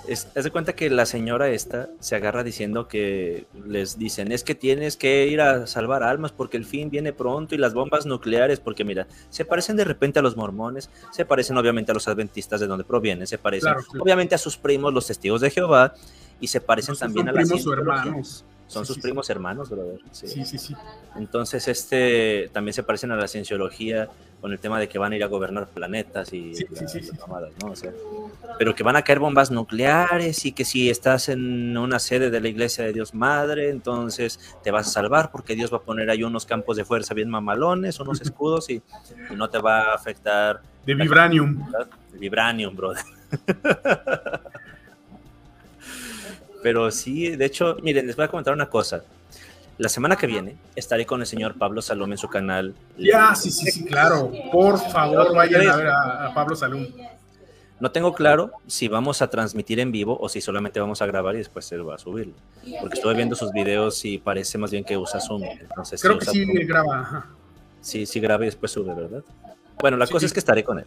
S3: Es, haz de cuenta que la señora esta se agarra diciendo que les dicen es que tienes que ir a salvar almas porque el fin viene pronto y las bombas nucleares porque mira, se parecen de repente a los mormones, se parecen obviamente a los adventistas de donde provienen, se parecen
S1: Claro,
S3: obviamente a sus primos los testigos de Jehová y se parecen también a las
S1: primos o
S3: cienciologías.
S1: hermanos.
S3: Son
S1: Sí,
S3: sus
S1: sí,
S3: primos hermanos, brother. Sí.
S1: Sí, sí, sí.
S3: Entonces, este también se parecen a la cienciología con el tema de que van a ir a gobernar planetas y
S1: Sí,
S3: la-
S1: sí, sí,
S3: las
S1: sí.
S3: mamadas, ¿no? O sea, pero que van a caer bombas nucleares y que si estás en una sede de la Iglesia de Dios Madre, entonces te vas a salvar porque Dios va a poner ahí unos campos de fuerza bien mamalones, unos (laughs) escudos y, y no te va a afectar
S1: De Vibranium.
S3: el vibranium, brother. (laughs) Pero sí, de hecho, miren, les voy a comentar una cosa. La semana que viene estaré con el señor Pablo Salome en su canal.
S1: Ya, sí, sí, sí, claro. Por favor, vayan a ver a, a Pablo Salum.
S3: No tengo claro si vamos a transmitir en vivo o si solamente vamos a grabar y después se va a subir. Porque estuve viendo sus videos y parece más bien que usa Zoom. Entonces,
S1: Creo
S3: si
S1: que sí
S3: Zoom,
S1: graba.
S3: sí, sí graba y después sube, ¿verdad? Bueno, la
S1: Sí,
S3: cosa
S1: sí.
S3: es que estaré con él.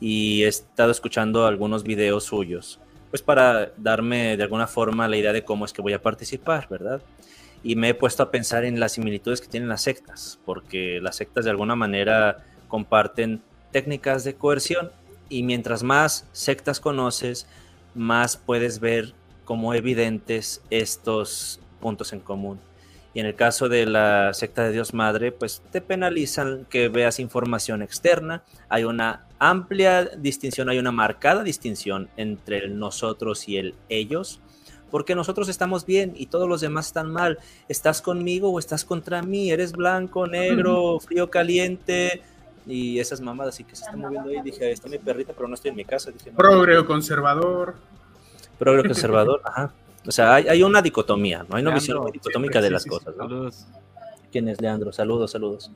S3: Y he estado escuchando algunos videos suyos, pues para darme de alguna forma la idea de cómo es que voy a participar, ¿verdad? Y me he puesto a pensar en las similitudes que tienen las sectas, porque las sectas de alguna manera comparten técnicas de coerción y mientras más sectas conoces, más puedes ver como evidentes estos puntos en común. Y en el caso de la secta de Dios Madre, pues te penalizan que veas información externa. Hay una amplia distinción, hay una marcada distinción entre el nosotros y el ellos. Porque nosotros estamos bien y todos los demás están mal. ¿Estás conmigo o estás contra mí? ¿Eres blanco, negro, frío, caliente? Y esas mamadas así que se están moviendo ahí. Dije, está mi perrita, pero no estoy en mi casa. Dije, no.
S1: Progreo conservador.
S3: Progre conservador, (laughs) ajá. O sea, hay, hay una dicotomía, ¿no? Hay una
S2: Leandro,
S3: visión muy dicotómica
S1: siempre,
S3: de
S1: sí,
S3: las
S1: sí,
S3: cosas, ¿no?
S2: Saludos.
S3: ¿Quién es Leandro? Saludos, saludos.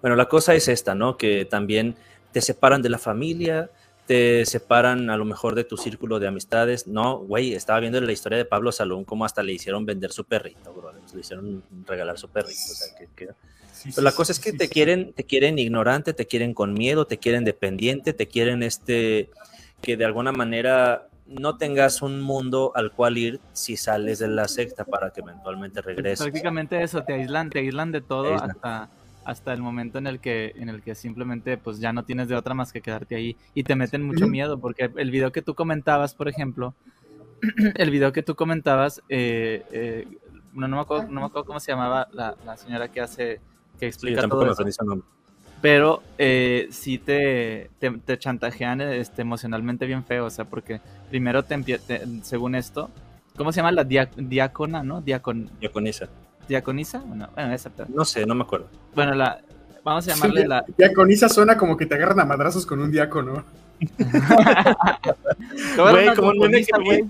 S3: Bueno, la cosa es esta, ¿no? Que también te separan de la familia, te separan a lo mejor de tu círculo de amistades. No, güey, estaba viendo la historia de Pablo Salón, cómo hasta le hicieron vender su perrito, bro. Le hicieron regalar su perrito. O sea, que, que-
S1: Sí,
S3: Pero
S1: sí,
S3: la
S1: sí,
S3: cosa es
S1: sí,
S3: que
S1: sí,
S3: te
S1: sí.
S3: quieren, te quieren ignorante, te quieren con miedo, te quieren dependiente, te quieren este, que de alguna manera no tengas un mundo al cual ir si sales de la secta para que eventualmente regreses.
S2: Prácticamente eso, te aíslan, te aíslan de todo
S3: aíslan.
S2: hasta, hasta el momento en el que, en el que simplemente pues ya no tienes de otra más que quedarte ahí y te meten mucho miedo, porque el video que tú comentabas, por ejemplo, (clears throat) el video que tú comentabas, eh, eh, no, no me acuerdo, no me acuerdo cómo se llamaba la, la señora que hace, que
S3: Sí,
S2: explica
S3: tampoco
S2: todo
S3: me
S2: eso,
S3: aprendí su nombre.
S2: Pero eh, sí te, te, te chantajean este, emocionalmente bien feo, o sea, porque primero te, empie- te- según esto, ¿cómo se llama la dia- diácona, no? Diacon,
S3: Yo con esa.
S2: diaconisa, bueno, bueno, esa, pero-
S3: No sé, no me acuerdo.
S2: bueno, la, vamos a llamarle la,
S1: Diaconisa suena como que te agarran a madrazos con un diácono.
S3: Güey, como un meme
S2: diaconisa,
S3: que vi.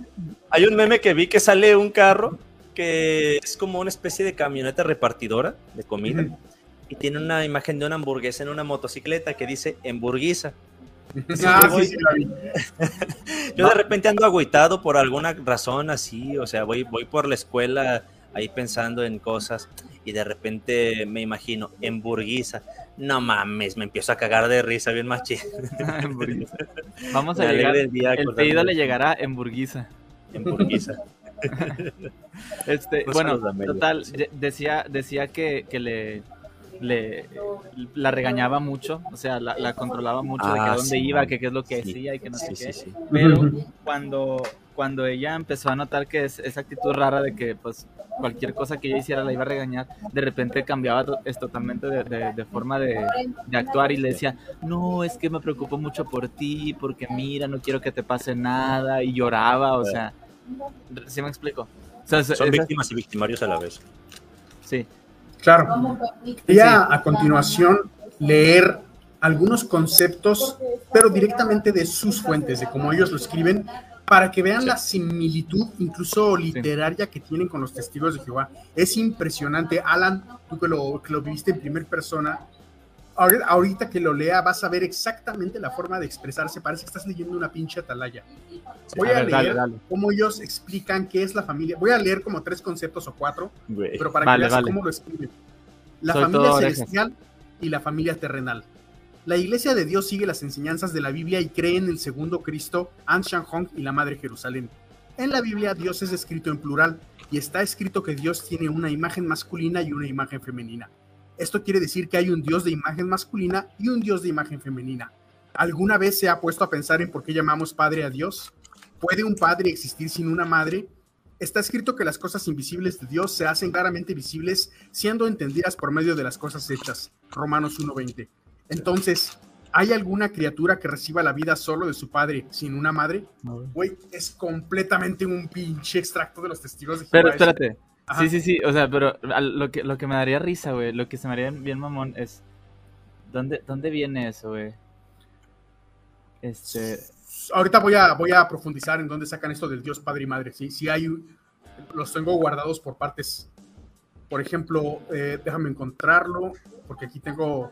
S3: Hay un meme que vi que sale un carro que es como una especie de camioneta repartidora de comida. Y tiene una imagen de una hamburguesa en una motocicleta que dice hamburguesa. (laughs)
S1: ah, sí, sí. (laughs)
S3: Yo de repente ando agüitado por alguna razón así, o sea, voy, voy por la escuela ahí pensando en cosas y de repente me imagino hamburguesa. No mames, me empiezo a cagar de risa bien. (laughs)
S2: Hamburguesa. Vamos
S3: Me
S2: a llegar,
S3: el día
S2: el pedido le llegará en burguisa.
S3: hamburguesa.
S2: Este, bueno, total,
S3: sí.
S2: decía, decía que, que le, le la regañaba mucho, o sea, la, la controlaba mucho de que a
S3: Ah,
S2: dónde
S3: sí,
S2: iba,
S3: man.
S2: que qué es lo que
S3: Sí,
S2: decía y que no sé
S3: Sí,
S2: qué.
S3: sí, sí.
S2: Pero cuando, cuando ella empezó a notar que es, esa actitud rara de que pues cualquier cosa que ella hiciera la iba a regañar, de repente cambiaba to- es totalmente de, de- de forma de, de actuar y le decía, no, es que me preocupo mucho por ti, porque mira, no quiero que te pase nada, y lloraba, o sea, ¿sí me explico? O sea, es-
S3: Son
S2: esa-
S3: víctimas y victimarios a la vez.
S2: sí,
S1: Claro. Voy a, continuación leer algunos conceptos, pero directamente de sus fuentes, de cómo ellos lo escriben, para que vean
S3: Sí.
S1: la similitud, incluso literaria, que tienen con los testigos de Jehová. Es impresionante. Alan, tú que lo, que lo viviste en primera persona, ahorita que lo lea vas a ver exactamente la forma de expresarse. Parece que estás leyendo una pinche atalaya. Voy
S2: A
S1: a,
S2: ver, dale,
S1: leer
S2: dale.
S1: cómo ellos explican qué es la familia. Voy a leer como tres conceptos o cuatro, pero para
S2: Vale,
S1: que veas
S2: vale.
S1: cómo lo escriben. La
S2: Soy
S1: familia
S2: orejas.
S1: celestial y la familia terrenal. La iglesia de Dios sigue las enseñanzas de la Biblia y cree en el segundo Cristo, An Shan Hong y la Madre Jerusalén. En la Biblia Dios es escrito en plural y está escrito que Dios tiene una imagen masculina y una imagen femenina. Esto quiere decir que hay un Dios de imagen masculina y un Dios de imagen femenina. ¿Alguna vez se ha puesto a pensar en por qué llamamos Padre a Dios? ¿Puede un padre existir sin una madre? Está escrito que las cosas invisibles de Dios se hacen claramente visibles siendo entendidas por medio de las cosas hechas. Romanos 1.20. Entonces, ¿hay alguna criatura que reciba la vida solo de su padre sin una madre? Güey, es completamente un pinche extracto de los testigos de Jehová.
S2: Pero
S1: eso.
S2: espérate.
S1: Ajá.
S2: Sí, sí, sí. O sea, pero lo que, lo que me daría risa, güey, lo que se me haría bien mamón es. ¿Dónde, dónde viene eso, güey? Este.
S1: Ahorita voy a, voy a profundizar en dónde sacan esto del Dios Padre y Madre. Sí, sí hay, los tengo guardados por partes. Por ejemplo, eh, déjame encontrarlo, porque aquí tengo.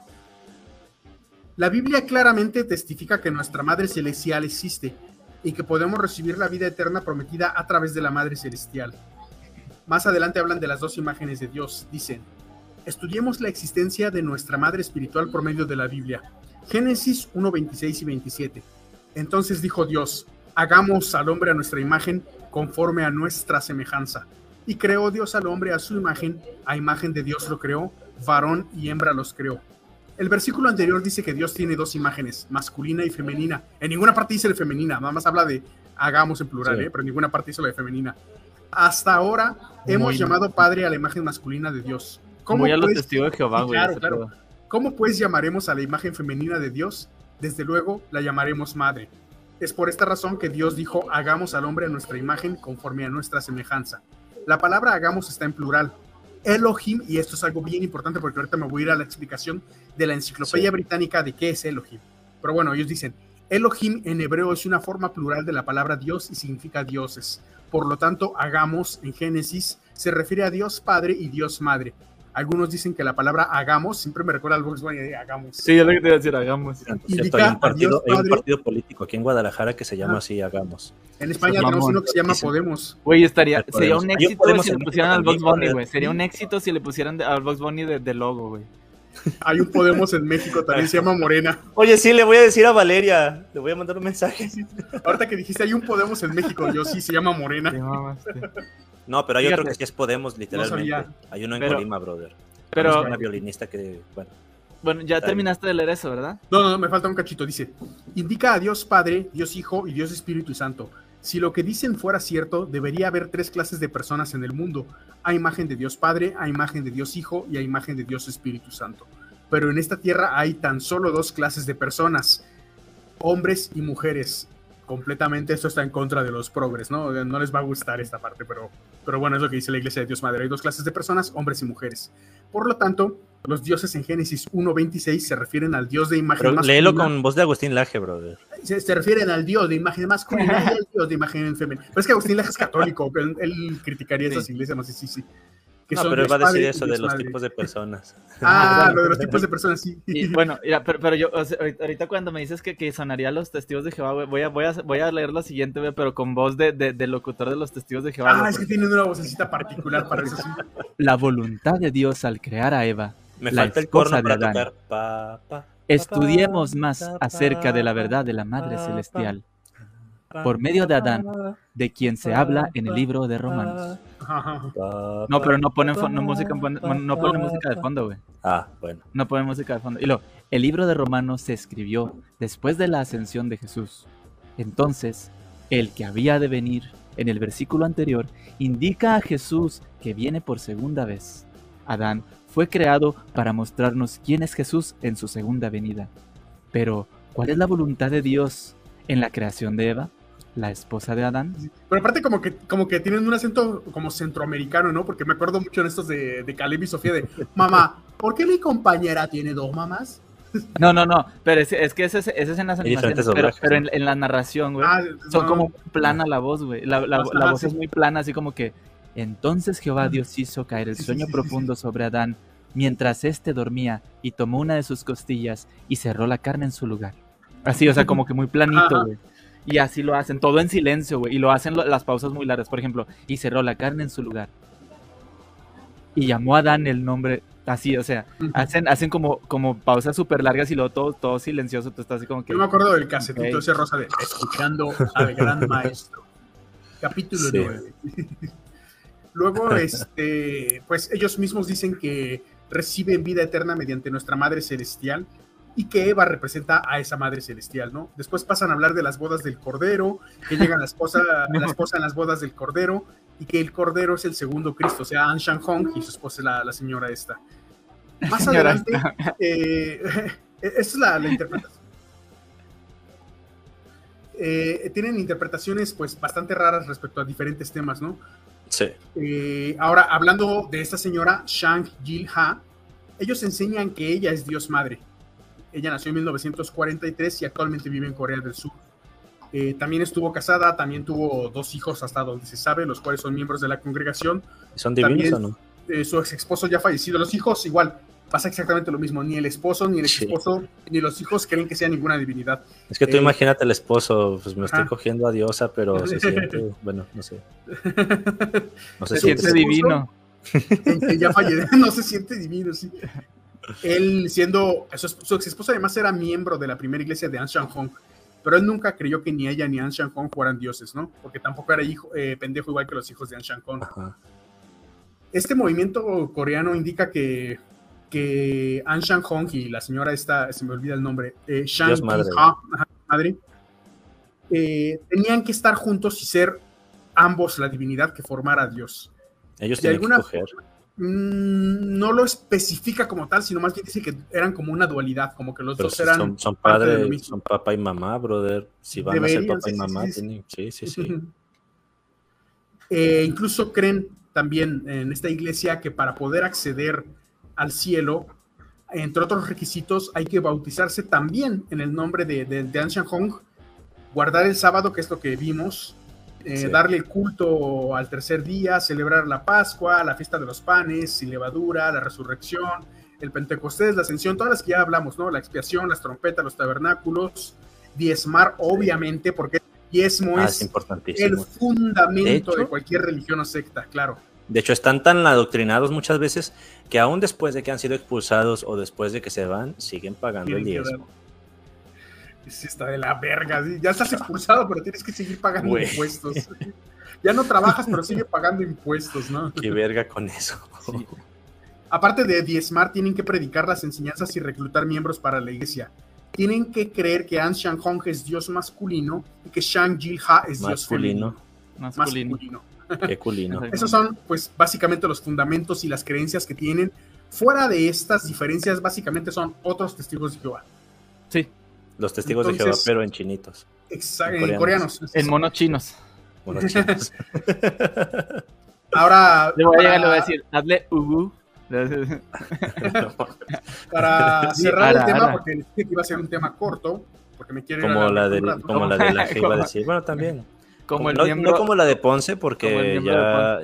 S1: La Biblia claramente testifica que nuestra Madre Celestial existe y que podemos recibir la vida eterna prometida a través de la Madre Celestial. Más adelante hablan de las dos imágenes de Dios. Dicen, estudiemos la existencia de nuestra Madre Espiritual por medio de la Biblia. Génesis 1, 26 y 27. Entonces dijo Dios, hagamos al hombre a nuestra imagen conforme a nuestra semejanza. Y creó Dios al hombre a su imagen, a imagen de Dios lo creó, varón y hembra los creó. El versículo anterior dice que Dios tiene dos imágenes, masculina y femenina. En ninguna parte dice de femenina, nada más habla de hagamos en plural,
S3: Sí.
S1: ¿eh? pero en ninguna parte dice de femenina. Hasta ahora hemos
S2: Muy-
S1: llamado Padre a la imagen masculina de Dios.
S2: Como ya
S1: pues,
S2: testigos de Jehová, güey.
S1: claro, claro. ¿Cómo pues llamaremos a la imagen femenina de Dios? Desde luego la llamaremos madre. Es por esta razón que Dios dijo, hagamos al hombre a nuestra imagen conforme a nuestra semejanza. La palabra hagamos está en plural. Elohim, y esto es algo bien importante porque ahorita me voy a ir a la explicación de la enciclopedia
S3: Sí.
S1: británica de qué es Elohim. Pero bueno, ellos dicen, Elohim en hebreo es una forma plural de la palabra Dios y significa dioses. Por lo tanto, hagamos en Génesis se refiere a Dios Padre y Dios Madre. Algunos dicen que la palabra hagamos siempre me recuerda al Volkswagen de hagamos.
S2: Sí, es lo que te iba a decir, hagamos.
S3: Cierto, hay un, partido, hay un político aquí en Guadalajara que se llama
S1: Ah.
S3: así, hagamos.
S1: En España tenemos uno que se llama. Podemos.
S2: Güey, estaría, sería un éxito si le pusieran al
S3: también,
S2: Bunny, güey. Sería un éxito si le pusieran al Box Bunny de, de logo, güey.
S1: Hay un Podemos en México, también se llama Morena.
S3: Oye, sí, le voy a decir a Valeria, le voy a mandar un mensaje.
S1: Ahorita que dijiste hay un Podemos en México, yo sí se llama Morena.
S2: Sí.
S3: No, pero hay
S2: Fíjate.
S3: otro que sí es Podemos, literalmente. hay uno en
S2: Pero-
S3: Colima, brother.
S2: Pero,
S3: Es una violinista que, bueno,
S2: bueno, ya terminaste de leer eso, ¿verdad?
S1: No, no, no, me falta un cachito. Dice, indica a Dios Padre, Dios Hijo y Dios Espíritu Santo. Si lo que dicen fuera cierto, debería haber tres clases de personas en el mundo. A imagen de Dios Padre, a imagen de Dios Hijo y a imagen de Dios Espíritu Santo. Pero en esta tierra hay tan solo dos clases de personas, hombres y mujeres. Completamente esto está en contra de los progres, ¿no? No les va a gustar esta parte, pero, pero bueno, es lo que dice la iglesia de Dios Madre. Hay dos clases de personas, hombres y mujeres. Por lo tanto, los dioses en Génesis 1.26 se refieren al dios de imagen
S3: pero
S1: masculina.
S3: léelo con voz de Agustín Laje, brother.
S1: Se, se refieren al dios de imagen masculina y al dios de imagen femenina. Pero es que Agustín Laje es católico, él, él criticaría esas iglesias, no sé, sí, sí. Que
S3: No,
S1: son
S3: pero él va a decir eso de los
S1: Madre.
S3: tipos de personas. (laughs)
S1: Ah, lo de los tipos de personas, sí.
S2: Y bueno, mira, pero, pero yo, o sea, ahorita, cuando me dices que, que sonaría los testigos de Jehová, voy a, voy a, voy a leer lo siguiente, pero con voz de, de, de locutor de los testigos de Jehová.
S1: Ah, es que tienen una vocecita particular para eso, sí.
S2: La voluntad de Dios al crear a Eva.
S3: Me
S2: la
S3: falta el
S2: esposa
S3: corno
S2: de
S3: para
S2: Adán.
S3: tocar. Pa, pa, pa,
S2: Estudiemos más
S3: pa,
S2: acerca de la verdad de la Madre
S3: pa,
S2: Celestial,
S3: pa,
S2: por medio de Adán, de quien se habla en el libro de Romanos. (laughs) No, pero no ponen, no música, no ponen música de fondo, güey.
S3: Ah, bueno.
S2: No ponen música de fondo. Y luego, el libro de Romanos se escribió después de la ascensión de Jesús. Entonces, el que había de venir en el versículo anterior indica a Jesús que viene por segunda vez. Adán fue creado para mostrarnos quién es Jesús en su segunda venida. Pero, ¿cuál es la voluntad de Dios en la creación de Eva, la esposa de Adán?
S1: Pero aparte como que, como que tienen un acento como centroamericano, ¿no? Porque me acuerdo mucho en estos de, de Caleb y Sofía de, mamá, ¿por qué mi compañera tiene dos mamás? (laughs)
S2: No, no, no, pero es, es que ese, es- ese es en las animaciones, pero, pero en, en la narración, güey,
S1: Ah,
S2: son
S1: no.
S2: como plana la voz, güey, la, la-
S1: Ajá,
S2: la voz es muy plana, así como que, entonces Jehová Dios hizo caer el sueño profundo sobre Adán, mientras éste dormía, y tomó una de sus costillas, y cerró la carne en su lugar. Así, o sea, como que muy planito,
S1: Ajá.
S2: güey. Y así lo hacen, todo en silencio, güey, y lo hacen lo- las pausas muy largas, por ejemplo, y cerró la carne en su lugar. Y llamó a Adán el nombre, así, o sea, hacen, hacen como, como pausas súper largas y luego todo, todo silencioso, tú estás así como que...
S1: Yo me acuerdo del casetito ese rosa de Escuchando al Gran (laughs) Maestro. Capítulo
S3: Sí.
S1: 9. (laughs) Luego, este, pues ellos mismos dicen que reciben vida eterna mediante nuestra Madre Celestial y que Eva representa a esa Madre Celestial, ¿no? Después pasan a hablar de las bodas del Cordero, que llega la esposa, (laughs) la esposa en las bodas del Cordero y que el Cordero es el segundo Cristo, o sea, An Shang Hong y su esposa es la, la señora esta. Más
S2: Señora
S1: adelante, eh, (laughs) esta es la, la interpretación. Eh, tienen interpretaciones pues bastante raras respecto a diferentes temas, ¿no?
S3: Sí.
S1: Eh, ahora, hablando de esta señora, Shang Jil Ha, ellos enseñan que ella es Dios Madre. Ella nació en 1943 y actualmente vive en Corea del Sur. Eh, también estuvo casada, también tuvo dos hijos hasta donde se sabe, los cuales son miembros de la congregación.
S3: ¿Son divinos
S1: También-
S3: o no?
S1: Eh, su ex esposo ya fallecido. Los hijos igual, pasa exactamente lo mismo. Ni el esposo, ni el ex
S3: Sí.
S1: esposo, ni los hijos creen que sea ninguna divinidad.
S3: Es que tú
S1: Eh,
S3: imagínate el esposo, pues me estoy cogiendo a diosa, pero (laughs) se siente, bueno, no sé. No
S2: Se
S3: se,
S2: siente divino.
S1: en que ya falleció, (laughs) no se siente divino, sí. Él siendo, su, su ex esposa además era miembro de la primera iglesia de An Shan Hong, pero él nunca creyó que ni ella ni An Shan Hong fueran dioses, ¿no? Porque tampoco era hijo, eh, pendejo igual que los hijos de An Shan Hong.
S3: Ajá.
S1: Este movimiento coreano indica que, que An Shan Hong y la señora esta, se me olvida el nombre, eh, Shang
S3: madre.
S1: Ajá, madre, eh, tenían que estar juntos y ser ambos la divinidad que formara a Dios.
S3: Ellos
S1: De
S3: tienen que
S1: alguna
S3: coger.
S1: Mm, no lo especifica como tal, sino más bien dice que eran como una dualidad, como que los
S3: Pero
S1: dos eran.
S3: son, son
S1: mismo.
S3: son papá y mamá, brother. Si van a ser papá
S1: sí,
S3: y mamá,
S1: sí, sí.
S3: tienen- sí, sí, sí.
S1: Eh, incluso creen también en esta iglesia que para poder acceder al cielo, entre otros requisitos, hay que bautizarse también en el nombre de, de, de An Shan Hong, guardar el sábado, que es lo que vimos, eh,
S3: Sí.
S1: darle el culto al tercer día, celebrar la Pascua, la fiesta de los panes sin levadura, la resurrección, el Pentecostés, la ascensión, todas las que ya hablamos, ¿no? La expiación, las trompetas, los tabernáculos, diezmar, obviamente, porque diezmo
S3: Ah,
S1: es el fundamento
S3: De
S1: cualquier religión o secta, claro.
S3: De hecho, están tan adoctrinados muchas veces que aún después de que han sido expulsados o después de que se van, siguen pagando el diezmo.
S1: Sí, está de la verga. sí. Ya estás expulsado, pero tienes que seguir pagando impuestos. Ya no trabajas, pero sigue pagando impuestos, ¿no?
S3: Qué verga con eso.
S2: Sí.
S1: Aparte de diezmar, tienen que predicar las enseñanzas y reclutar miembros para la iglesia. Tienen que creer que An Shang Hong es dios masculino y que Shang Jil Ha es dios femenino.
S3: Masculino.
S2: Masculino.
S1: Masculino.
S3: Qué culino.
S1: Esos son, pues, básicamente los fundamentos y las creencias que tienen. Fuera de estas diferencias, básicamente son otros testigos de Jehová.
S2: Sí,
S3: Los testigos de Jehová, pero en chinitos.
S1: Exa-
S3: En
S1: coreanos.
S2: en monos chinos.
S3: Bueno, chinos. (laughs)
S1: Ahora,
S2: Le voy a le voy a
S1: para-
S2: decir, hazle ugu. (laughs)
S1: para cerrar el tema,
S2: ara.
S1: porque les dije que iba a ser un tema corto, porque me a
S3: como, la
S1: de
S3: como la de la (laughs) que iba a decir. Bueno, también.
S2: Como el
S3: no,
S2: miembro.
S3: no como la de Ponce, porque ya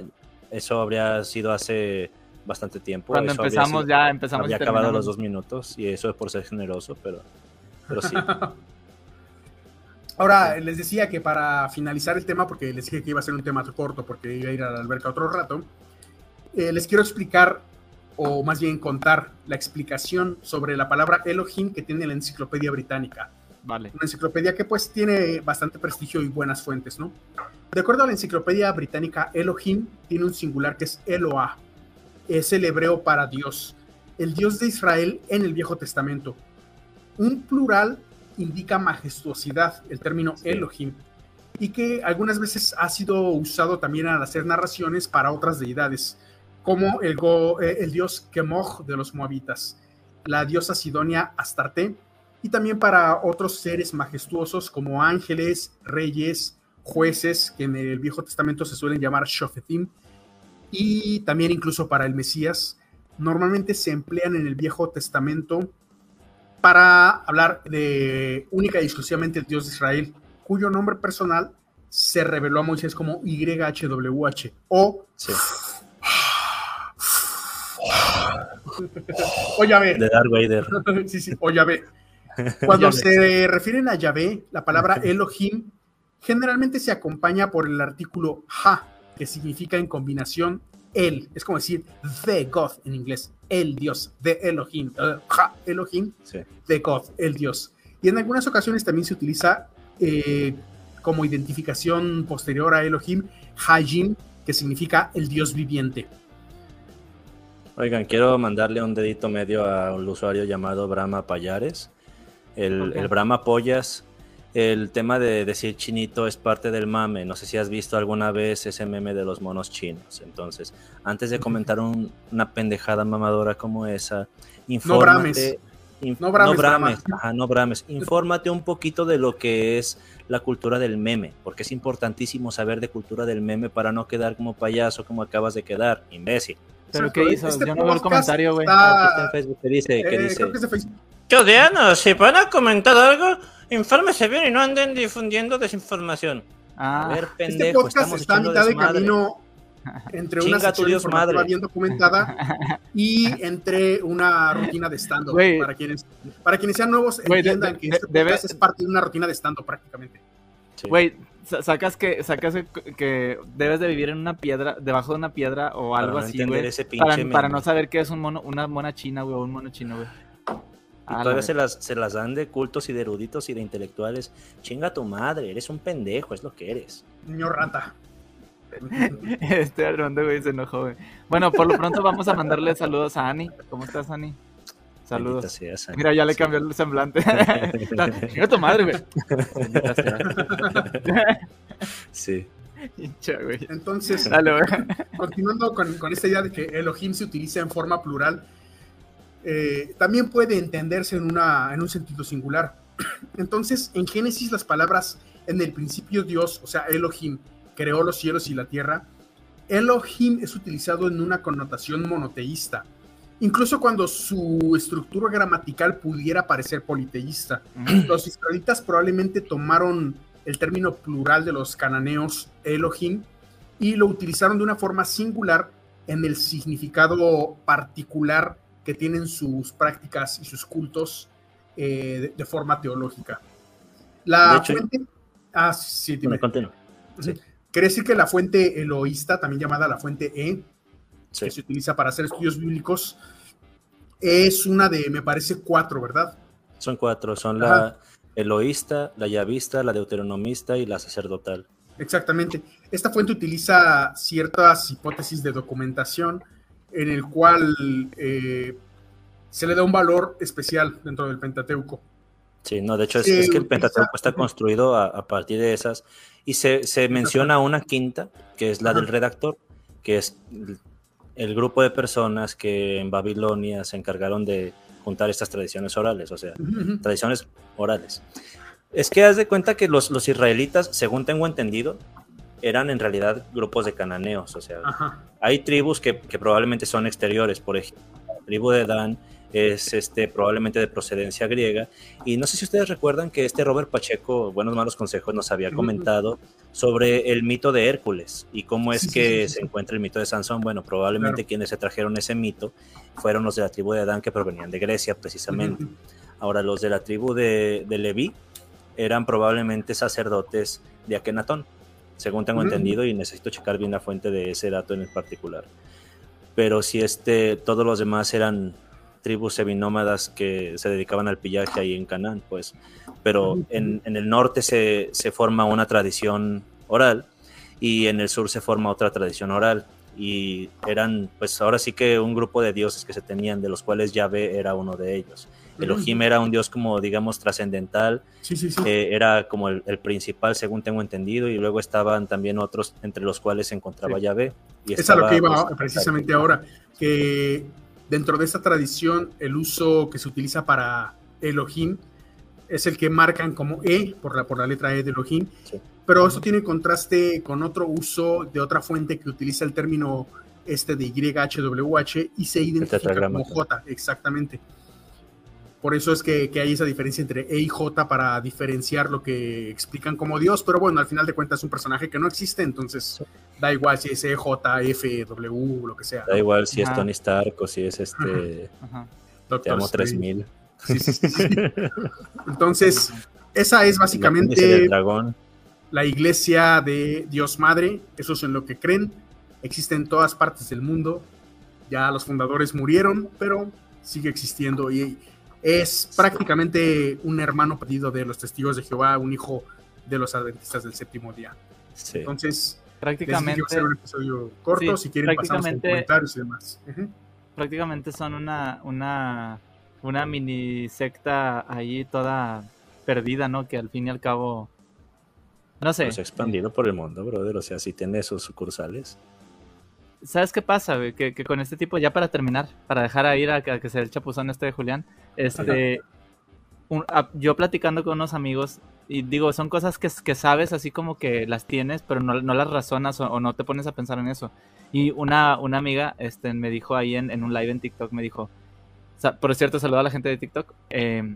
S3: eso habría sido hace bastante tiempo.
S2: cuando
S3: eso
S2: empezamos,
S3: sido-
S2: ya empezamos
S3: había acabado los dos minutos y eso es por ser generoso, pero, pero sí. (laughs)
S1: Ahora, les decía que para finalizar el tema, porque les dije que iba a ser un tema corto, porque iba a ir a la alberca otro rato, eh, les quiero explicar, o más bien contar, la explicación sobre la palabra Elohim que tiene la enciclopedia británica.
S2: Vale.
S1: Una enciclopedia que pues tiene bastante prestigio y buenas fuentes, ¿no? De acuerdo a la enciclopedia británica, Elohim tiene un singular que es Eloah. Es el hebreo para Dios, el Dios de Israel en el Viejo Testamento. Un plural indica majestuosidad, el término. Elohim. y que algunas veces ha sido usado también al hacer narraciones para otras deidades, como el, eh, el dios Kemoch de los moabitas, la diosa Sidonia Astarte, y también para otros seres majestuosos como ángeles, reyes, jueces, que en el Viejo Testamento se suelen llamar Shofetim, y también incluso para el Mesías. Normalmente se emplean en el Viejo Testamento para hablar de única y exclusivamente el Dios de Israel, cuyo nombre personal se reveló a Moisés como YHWH o sí. o Yahvé.
S3: De Darth Vader. (laughs)
S1: sí, sí, o Yahvé. Cuando se refieren a Yahvé, la palabra Elohim generalmente se acompaña por el artículo ha, que significa en combinación el, es como decir the God en inglés, el Dios, de Elohim, uh, ha, Elohim, the God, el Dios. Y en algunas ocasiones también se utiliza eh, como identificación posterior a Elohim, Hajim, que significa el Dios viviente.
S3: Oigan, quiero mandarle un dedito medio a un usuario llamado Brahma Payares. El, el Brahma Pollas el tema de decir chinito es parte del mame. No sé si has visto alguna vez ese meme de los monos chinos. Entonces, antes de comentar una pendejada mamadora como esa, infórmate. No brames. no brames, no brames. Infórmate un poquito de lo que es la cultura del meme, porque es importantísimo saber de cultura del meme para no quedar como payaso como acabas de quedar, imbécil.
S2: ¿Pero qué hizo? Yo no veo el comentario, güey.
S3: Está... en Facebook, ¿qué dice? ¿Qué
S1: eh,
S3: dice?
S1: Creo
S3: si van a comentar algo, Infórmese bien y no anden difundiendo desinformación.
S1: Ah. A ver, este pendejo, este podcast estamos está a mitad de camino (laughs) entre una sección informativa bien documentada y (laughs) entre una rutina de stand-up. Para quienes, para quienes sean nuevos, entiendan que este podcast es parte de una rutina de stand-up prácticamente.
S2: Güey, sacas que sacas que debes de vivir en una piedra, debajo de una piedra o algo así, güey. Para, para, no saber qué es un mono, una mona china, güey, o un mono chino, güey.
S3: Y todavía se las, se las dan de cultos y de eruditos y de intelectuales. Chinga tu madre, eres un pendejo, es lo que eres.
S1: Niño rata. (laughs)
S2: Este Armando, güey, se enojó, güey. Bueno, por lo pronto vamos a mandarle saludos a Ani. ¿Cómo estás, Ani? Saludos. Mira, ya le cambió el semblante. (laughs) Chinga tu madre, güey.
S3: sí.
S1: Hincha, güey. Entonces, continuando con, con esta idea de que Elohim se utiliza en forma plural, eh, también puede entenderse en, una, en un sentido singular. (clears throat) Entonces, en Génesis las palabras en el principio Dios, o sea, Elohim, creó los cielos y la tierra, Elohim es utilizado en una connotación monoteísta, incluso cuando su estructura gramatical pudiera parecer politeísta. Los israelitas probablemente tomaron el término plural de los cananeos Elohim y lo utilizaron de una forma singular en el significado particular que tienen sus prácticas y sus cultos eh, de, forma teológica. La fuente. Ah, sí,
S3: dime.
S1: Quiere decir que la fuente eloísta, también llamada la fuente E, que se utiliza para hacer estudios bíblicos, es una de, me parece, cuatro, ¿verdad?
S3: Son cuatro, son la eloísta, la yavista, la deuteronomista y la sacerdotal.
S1: Exactamente. Esta fuente utiliza ciertas hipótesis de documentación en el cual eh, se le da un valor especial dentro del Pentateuco.
S3: Sí, no, de hecho es, que el Pentateuco está construido a, partir de esas y se, menciona una quinta, que es la del redactor, que es el grupo de personas que en Babilonia se encargaron de juntar estas tradiciones orales, o sea, tradiciones orales. Es que haz de cuenta que los, los israelitas, según tengo entendido, eran en realidad grupos de cananeos, o sea, hay tribus que, probablemente son exteriores, por ejemplo, la tribu de Dan es este, probablemente de procedencia griega, y no sé si ustedes recuerdan que este Robert Pacheco, Buenos Malos Consejos, nos había comentado sobre el mito de Hércules y cómo es que se encuentra el mito de Sansón, bueno, probablemente quienes se trajeron ese mito fueron los de la tribu de Dan que provenían de Grecia precisamente. Ahora, los de la tribu de, de Leví eran probablemente sacerdotes de Akenatón según tengo entendido, y necesito checar bien la fuente de ese dato en el particular. Pero si este, todos los demás eran tribus seminómadas que se dedicaban al pillaje ahí en Canaán, pues. Pero en, en el norte se, se, forma una tradición oral y en el sur se forma otra tradición oral. Y eran, pues ahora sí que un grupo de dioses que se tenían, de los cuales Yahvé era uno de ellos. Elohim era un dios como, digamos, trascendental,
S1: Sí, sí, sí.
S3: era como el, el principal, según tengo entendido, y luego estaban también otros entre los cuales se encontraba. Yahvé. Y
S1: es a lo que iba
S3: pues,
S1: precisamente ahora, que dentro de esta tradición el uso que se utiliza para Elohim es el que marcan como E, por la, por la letra E de Elohim, pero esto tiene contraste con otro uso de otra fuente que utiliza el término este de YHWH y se identifica como J, exactamente. Por eso es que, que hay esa diferencia entre E y J para diferenciar lo que explican como Dios, pero bueno, al final de cuentas es un personaje que no existe, entonces da igual si es E, J, F, W, lo que sea.
S3: Da igual si es. Tony Stark o si es este.
S2: Ajá.
S3: Te
S1: Doctor
S3: amo
S1: Strange.
S3: 3000.
S1: Sí, sí, sí, sí. Entonces, esa es básicamente
S3: del dragón.
S1: la iglesia de Dios Madre, eso es en lo que creen, existe en todas partes del mundo, ya los fundadores murieron, pero sigue existiendo y es prácticamente un hermano perdido de los testigos de Jehová, un hijo de los adventistas del séptimo día.
S3: Sí.
S1: Entonces,
S2: Prácticamente,
S1: ser un episodio corto,
S2: Sí,
S1: si quieren pasamos con
S2: prácticamente-
S1: comentarios y demás. Ujú.
S2: prácticamente son una, una, una mini secta ahí toda perdida, ¿no? Que al fin y al cabo, no sé.
S3: Pues expandido por el mundo, brother. O sea, si tiene esos sucursales.
S2: ¿Sabes qué pasa, güey? Que, que con este tipo, ya para terminar, para dejar a ir a, que a que sea el chapuzón este de Julián, este, un- a- yo platicando con unos amigos, y digo, son cosas que, que sabes así como que las tienes, pero no, no las razonas o, o no te pones a pensar en eso. Y una, una amiga este, me dijo ahí en, en un live en TikTok, me dijo, por cierto, saluda a la gente de TikTok. eh,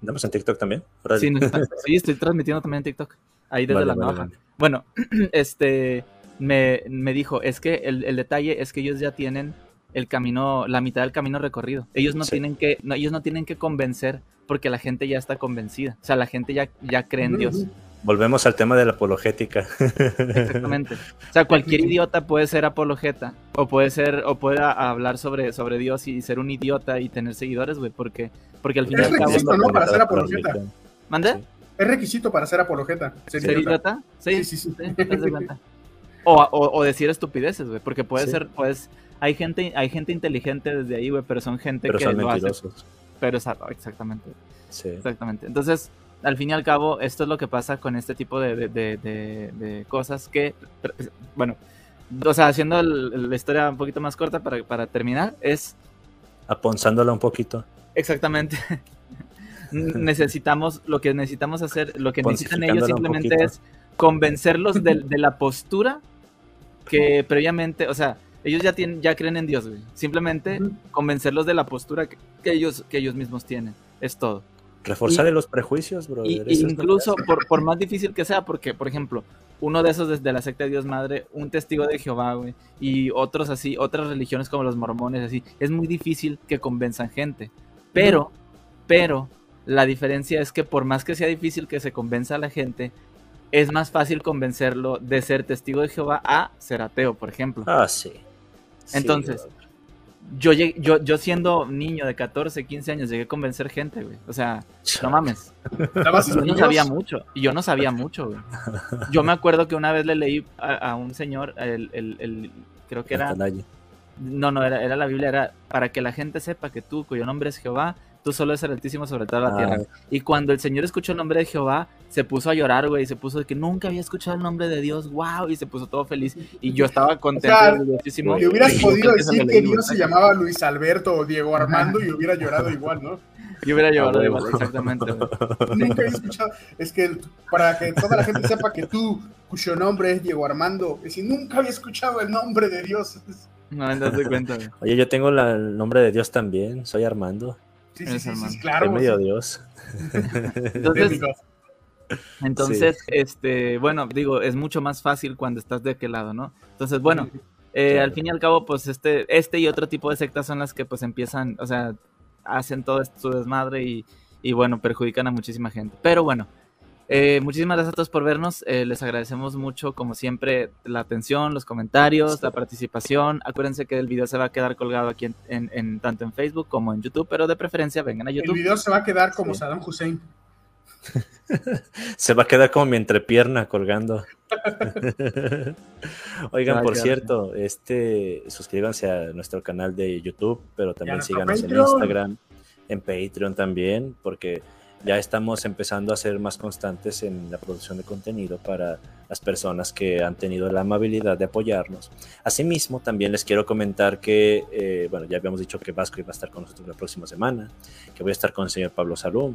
S3: ¿Andamos en TikTok también?
S2: Sí, está- sí, estoy transmitiendo también en TikTok, ahí desde
S3: Vale,
S2: la
S3: vale,
S2: navaja.
S3: vale.
S2: Bueno, (clears throat) este me, me dijo, es que el, el detalle es que ellos ya tienen el camino, la mitad del camino recorrido. Ellos no
S3: Sí.
S2: tienen que, no, ellos no tienen que convencer porque la gente ya está convencida. O sea, la gente ya, ya cree en Dios.
S3: Volvemos al tema de la apologética.
S2: Exactamente. O sea, cualquier (laughs) idiota puede ser apologeta o puede ser o puede hablar sobre, sobre Dios y ser un idiota y tener seguidores, güey, porque porque al fin y
S1: Es
S2: al cabo
S1: requisito, ¿no? Para ser apologeta.
S2: ¿Mande?
S3: Sí.
S1: Es requisito para ser apologeta. ser
S2: ¿Ser
S1: idiota.
S2: idiota? Sí,
S1: Sí, sí, sí.
S2: sí. (laughs) O, o, o decir estupideces, güey, porque puede
S3: Sí.
S2: ser, pues, hay gente, hay gente inteligente desde ahí, güey, pero son gente
S3: Pero
S2: que
S3: son
S2: lo hace. Pero esa- exactamente,
S3: Sí.
S2: exactamente. Entonces, al fin y al cabo, esto es lo que pasa con este tipo de, de, de- de- de cosas que, bueno, o sea, haciendo el- la historia un poquito más corta para, para terminar, es
S3: Aponzándola un poquito.
S2: exactamente. (laughs) (laughs) necesitamos, lo que necesitamos hacer, lo que necesitan ellos simplemente es convencerlos de, de la postura que previamente, o sea, ellos ya tienen, ya creen en Dios, güey. Simplemente convencerlos de la postura que, que ellos, que ellos mismos tienen. Es todo.
S3: Reforzarle los prejuicios, bro.
S2: Incluso por, por más difícil que sea, porque, por ejemplo, uno de esos desde la secta de Dios Madre, un testigo de Jehová, güey, y otros así, otras religiones como los mormones, así, es muy difícil que convenzan gente. Pero, pero, la diferencia es que por más que sea difícil que se convenza a la gente, es más fácil convencerlo de ser testigo de Jehová a ser ateo, por ejemplo.
S3: Ah, sí. Sí,
S2: Entonces. Yo, llegué- yo, yo siendo niño de 14, 15 años, llegué a convencer gente, güey. O sea, no mames. Yo no sabía mucho. Y yo no sabía mucho, güey. (laughs) Yo me acuerdo que una vez le leí a, a un señor, el, el- el- creo que era, no, no, era, era la Biblia, era para que la gente sepa que tú, cuyo nombre es Jehová, tú solo es el Altísimo sobre toda la
S3: Ah,
S2: tierra. Y cuando el señor escuchó el nombre de Jehová, se puso a llorar, güey, y se puso de que nunca había escuchado el nombre de Dios, wow, y se puso todo feliz. Y yo estaba contento,
S1: sea,
S2: orgullosísimo.
S1: Le hubieras
S2: Y
S1: podido decir que Dios se llamaba Luis Alberto o Diego Armando y hubiera llorado igual, ¿no?
S2: Yo hubiera llorado
S3: Ah,
S2: igual, exactamente, güey.
S1: Nunca había escuchado. Es que el- para que toda la gente sepa que tú, cuyo nombre es Diego Armando, es decir, nunca había escuchado el nombre de Dios.
S2: No me das de cuenta, güey.
S3: Oye, yo tengo la- el nombre de Dios también. Soy Armando.
S1: Sí, sí, claro.
S3: Soy medio. Dios. (laughs) (laughs)
S2: Entonces, este, bueno, digo, es mucho más fácil cuando estás de aquel lado, ¿no? Entonces, bueno, eh,
S3: Claro.
S2: al fin y al cabo, pues este, este y otro tipo de sectas son las que pues empiezan, o sea, hacen todo esto su desmadre y, y bueno, perjudican a muchísima gente. Pero bueno, eh, muchísimas gracias a todos por vernos. eh, les agradecemos mucho, como siempre, la atención, los comentarios, la participación. Acuérdense que el video se va a quedar colgado aquí en, en- en- tanto en Facebook como en YouTube, pero de preferencia vengan a
S1: El
S2: YouTube.
S1: video se va a quedar como
S3: Sí.
S1: Saddam Hussein. (laughs)
S3: Se va a quedar como mi entrepierna colgando. (laughs) Oigan, por cierto, este suscríbanse a nuestro canal de YouTube, pero también síganos en. Instagram. en Patreon también, porque ya estamos empezando a ser más constantes en la producción de contenido para las personas que han tenido la amabilidad de apoyarnos. Asimismo, también les quiero comentar que, eh, bueno, ya habíamos dicho que Vasco iba a estar con nosotros la próxima semana, que voy a estar con el señor Pablo Salum.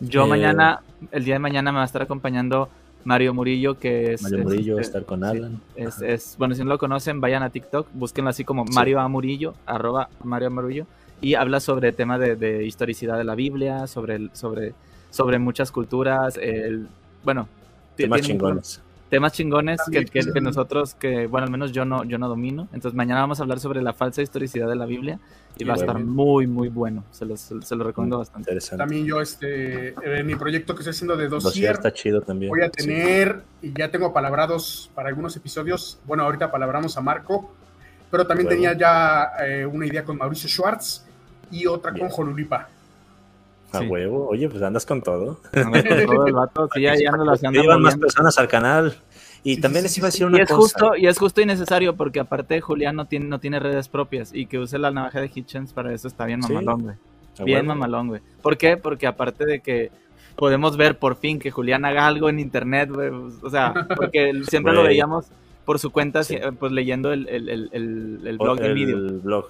S2: Yo
S3: Eh,
S2: mañana, el día de mañana me va a estar acompañando Mario Murillo, que es...
S3: Mario
S2: es-
S3: Murillo va a
S2: es-
S3: estar con Alan.
S2: Es, bueno, si no lo conocen, vayan a TikTok, búsquenlo así como
S3: Sí.
S2: Mario A. Murillo, arroba Mario A. Murillo, y habla sobre temas de, de historicidad de la Biblia, sobre, el- sobre, sobre muchas culturas, el, bueno,
S3: Temas chingones.
S2: temas chingones que, que-
S1: sí.
S2: que nosotros, que bueno, al menos yo no, yo no domino. Entonces mañana vamos a hablar sobre la falsa historicidad de la Biblia y
S3: Y
S2: va a
S3: bueno.
S2: estar muy, muy bueno. Se los, se, se lo recomiendo bastante.
S3: Interesante.
S1: También yo, este, en mi proyecto que estoy haciendo de
S3: dossier, está chido también.
S1: voy a
S3: Sí.
S1: tener, y ya tengo palabrados para algunos episodios. Bueno, ahorita palabramos a Marco, pero también
S3: Huevo.
S1: tenía ya eh, una idea con Mauricio Schwartz y otra
S3: Bien.
S1: con Jolulipa.
S3: A
S2: Sí.
S3: huevo. Oye, pues andas con todo.
S2: Anda con todo el vato, sí, ahí anda las
S3: iban más personas al canal. Y
S1: Sí,
S3: también
S1: sí,
S3: les iba a decir
S1: sí.
S3: una
S2: Y es,
S3: cosa.
S2: justo, y es justo y necesario porque aparte Julián no tiene, no tiene redes propias y que use la navaja de Hitchens para eso está bien mamalón, güey. Bien
S3: huevo.
S2: mamalón, güey. ¿Por qué? Porque aparte de que podemos ver por fin que Julián haga algo en internet, güey. O sea, (laughs) porque siempre lo veíamos por su cuenta,
S3: Sí.
S2: si- pues leyendo el, el, el, el, el
S3: O-
S2: blog de
S3: el
S2: Medium.
S3: blog.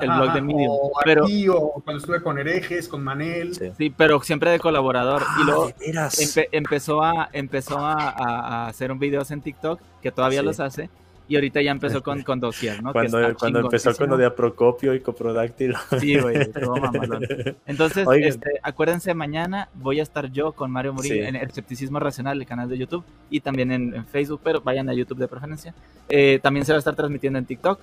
S2: El blog de Medium.
S1: O
S2: Pero,
S1: aquí, o cuando estuve con Herejes, con Manel.
S3: Sí.
S2: sí, pero siempre de colaborador. y luego
S3: Ah, de veras.
S2: empe- empezó a, empezó a, a- hacer un videos en TikTok, que todavía
S3: Sí.
S2: los hace. Y ahorita ya empezó con, con Dossier, ¿no? Que
S3: Cuando,
S2: está
S3: cuando empezó con lo de Aprocopio y Coprodáctilo.
S2: Sí, güey. Entonces,
S3: Oigan.
S2: este, acuérdense, mañana voy a estar yo con Mario Murillo
S3: Sí.
S2: en Escepticismo Racional, el canal de YouTube, y también en, en Facebook, pero vayan a YouTube de preferencia. Eh, también se va a estar transmitiendo en TikTok.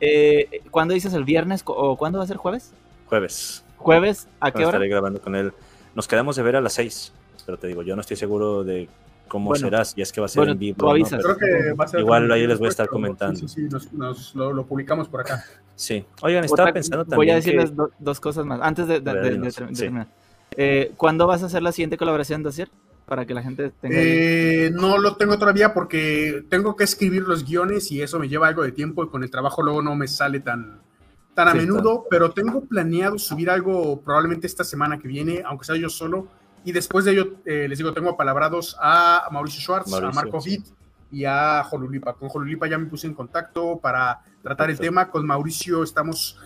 S2: Eh, ¿Cuándo dices el viernes o cuándo va a ser jueves?
S3: Jueves.
S2: ¿Jueves? ¿A qué hora?
S3: estaré grabando con él. Nos quedamos de ver a las 6. Pero te digo, yo no estoy seguro de cómo
S2: Bueno.
S3: será, si es que va a ser
S2: Bueno,
S3: en vivo. ¿no?
S1: Creo que va a ser.
S3: Igual ahí les voy a estar comentando.
S1: Sí, sí, sí, nos, nos- lo, lo publicamos por acá.
S3: Sí. Oigan, estaba
S2: Otra-
S3: pensando también.
S2: voy a decirles
S3: que-
S2: do- dos cosas más, antes de, de- de- de-
S3: dinos,
S2: de- de
S3: sí.
S2: terminar. Eh, ¿Cuándo vas a hacer la siguiente colaboración, Dossier? Para que la gente tenga...
S1: Eh, no lo tengo todavía porque tengo que escribir los guiones y eso me lleva algo de tiempo y con el trabajo luego no me sale tan, tan a
S3: Sí,
S1: menudo, pero tengo planeado subir algo probablemente esta semana que viene, aunque sea yo solo. Y después de ello, eh, les digo, tengo palabrados a Mauricio Schwartz, a Marco
S3: sí.
S1: Fit y a Jolulipa. Con Jolulipa ya me puse en contacto para tratar el tema. Con Mauricio estamos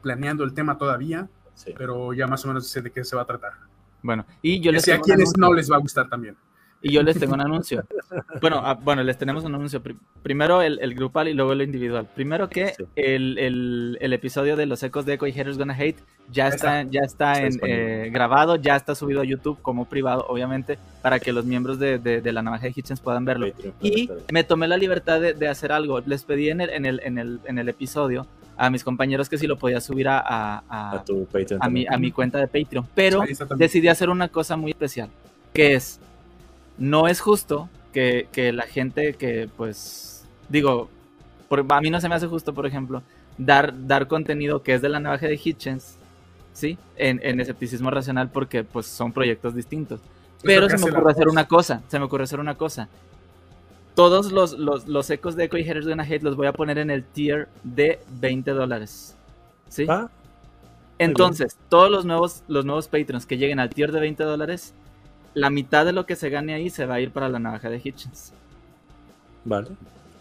S1: planeando el tema todavía,
S3: sí.
S1: pero ya más o menos sé de qué se va a tratar.
S2: Bueno, y yo les
S1: sé a
S2: tengo un
S1: quienes
S2: anuncio.
S1: no les va a gustar también.
S2: Y yo les tengo un anuncio. (laughs) Bueno, ah, bueno, les tenemos un anuncio. Pri- Primero el, el grupal y luego el individual. Primero que
S3: Sí.
S2: el, el- el episodio de los ecos de Echo y Haters Gonna Hate ya
S1: está.
S2: está, ya está,
S3: Está
S2: en, eh, grabado, ya está subido a YouTube como privado, obviamente, para que los miembros de, de- de la navaja de Hitchens puedan verlo. Y me tomé la libertad de, de hacer algo. Les pedí en el, en, el, en, el, en el episodio a mis compañeros que si lo podía subir a, a, a-
S3: a tu Patreon.
S2: a mi, a mi cuenta de Patreon. Pero decidí hacer una cosa muy especial, que es, no es justo que, que la gente que, pues, digo, por- a mí no se me hace justo, por ejemplo, dar, dar contenido que es de la navaja de Hitchens, ¿sí? En, en escepticismo racional porque, pues, son proyectos distintos. Pero se me ocurre hacer una cosa, se me ocurre hacer una cosa. Todos los, los, los ecos de Echo y Haters Gonna Hate los voy a poner en el tier de 20 dólares. ¿Sí?
S3: Ah,
S2: Entonces, todos los nuevos, los nuevos Patreons que lleguen al tier de 20 dólares, la mitad de lo que se gane ahí se va a ir para la navaja de Hitchens.
S3: vale.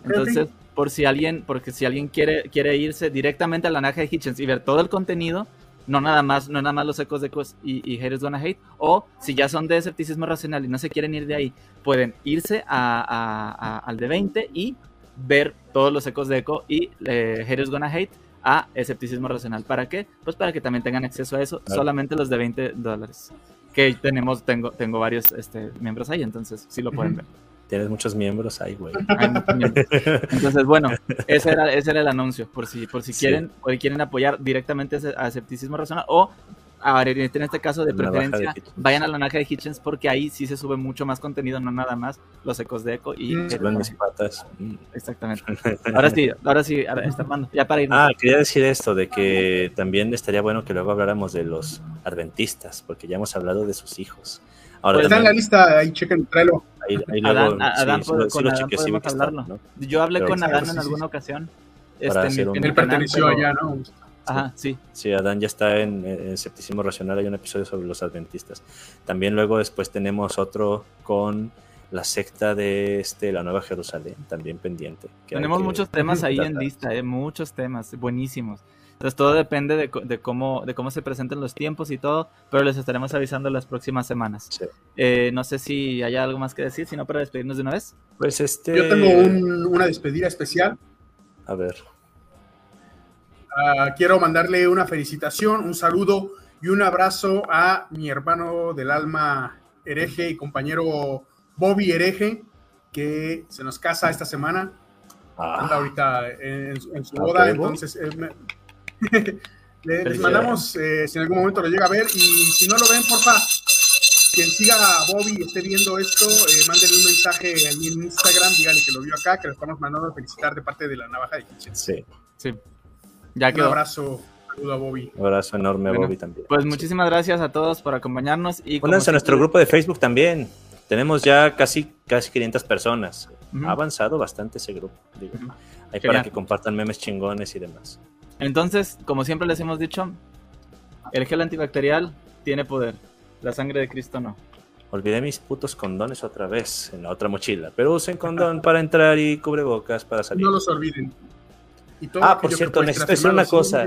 S2: Entonces, por si alguien, porque si alguien quiere, quiere irse directamente a la navaja de Hitchens y ver todo el contenido, no nada más, no nada más los ecos de ecos y, y Haters Gonna Hate, o si ya son de escepticismo racional y no se quieren ir de ahí, pueden irse a, a- a- al de 20 y ver todos los ecos de eco y eh, Haters Gonna Hate a escepticismo racional. ¿Para qué? Pues para que también tengan acceso a eso,
S3: Claro.
S2: solamente los de 20 dólares. Que tenemos, tengo, tengo varios este, miembros ahí, entonces sí lo pueden ver.
S3: Tienes muchos miembros ahí, güey. (laughs)
S2: Hay muchos miembros. Entonces, bueno, ese era, ese era el anuncio, por si, por si
S3: Sí.
S2: quieren, o quieren apoyar directamente a escepticismo racional, o a en este caso de preferencia, vayan a la navaja de Hitchens porque ahí sí se sube mucho más contenido, no nada más los ecos de eco y
S1: Mm.
S3: Suben mis patas. Mm.
S2: exactamente. (laughs) Ahora sí, ahora sí, ahora está ya para irnos.
S3: Ah, quería decir esto, de que también estaría bueno que luego habláramos de los adventistas, porque ya hemos hablado de sus hijos. Ahora
S2: Pues
S1: Está en la lista, ahí chequen, tráelo.
S3: ahí, ahí
S2: Adán,
S3: luego,
S2: a- Adán,
S3: sí,
S2: pod-
S3: sí, sí
S2: con Adán
S3: sí.
S2: Yo hablé
S3: Pero
S2: con Adán
S1: sí,
S2: en
S1: sí,
S2: alguna
S1: sí.
S2: ocasión.
S3: Para
S2: Este,
S3: hacer
S2: en
S3: un-
S1: Él perteneció
S2: pero-
S1: allá, ¿no?
S2: Ajá, sí.
S3: Sí, Adán ya está en, en Escepticismo Racional, hay un episodio sobre los adventistas. También luego después tenemos otro con la secta de este, la Nueva Jerusalén, también pendiente. que
S2: Tenemos
S3: que
S2: muchos temas ahí en lista, eh, muchos temas buenísimos. Entonces todo depende de, cómo, de cómo se presenten los tiempos y todo, pero les estaremos avisando las próximas semanas.
S3: Sí.
S2: Eh, no sé si hay algo más que decir, sino para despedirnos de una vez.
S3: Pues este.
S1: Yo tengo un- una despedida especial.
S3: A ver.
S1: Ah, quiero mandarle una felicitación, un saludo y un abrazo a mi hermano del alma hereje y compañero Bobby hereje, que se nos casa esta semana. Anda
S3: Ah,
S1: ahorita en, su- en su
S3: Ah,
S1: boda, entonces eh, me- les mandamos, eh, si en algún momento lo llega a ver, y si no lo ven, porfa, quien siga a Bobby y esté viendo esto, eh, mándenle un mensaje ahí en Instagram, dígale que lo vio acá, que lo estamos mandando a felicitar de parte de la Navaja de Kitchen.
S3: sí.
S2: Sí. Ya
S1: Un
S2: quedó.
S1: abrazo, saludo a Bobby.
S3: Un abrazo enorme a
S2: Bueno,
S3: Bobby también.
S2: Pues muchísimas gracias a todos por acompañarnos. y
S3: Únanse a nuestro grupo de Facebook también. Tenemos ya casi, casi 500 personas.
S2: Ujú.
S3: Ha avanzado bastante ese grupo. digo.
S2: Ujú.
S3: Ahí
S2: Genial.
S3: para que compartan memes chingones y demás.
S2: Entonces, como siempre les hemos dicho, el gel antibacterial tiene poder. La sangre de Cristo no.
S3: Olvidé mis putos condones otra vez en la otra mochila. Pero usen condón para entrar y cubrebocas para salir.
S1: No los olviden. Y todo
S3: Ah, por cierto, necesito
S1: ser
S3: decir una cosa.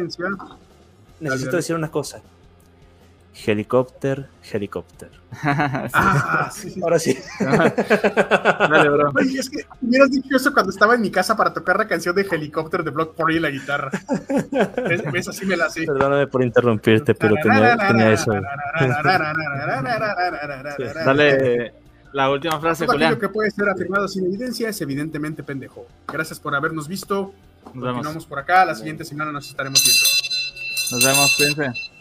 S3: Necesito decir una cosa. Helicóptero, helicóptero. (laughs)
S1: Ah, sí, sí.
S3: Ahora sí.
S2: Dale, bro.
S1: Oye, es que hubieras dicho eso cuando estaba en mi casa para tocar la canción de helicóptero de Block Party y la guitarra. ¿Ves? ¿Ves? Así me la sé.
S3: Perdóname por interrumpirte, pero tenía, tenía eso.
S2: Dale la última frase,
S1: Todo aquello que puede ser afirmado sin evidencia es evidentemente pendejo. Gracias por habernos visto.
S2: Nos vemos.
S1: Continuamos por acá. La siguiente semana nos estaremos viendo.
S2: Nos vemos, cuídense.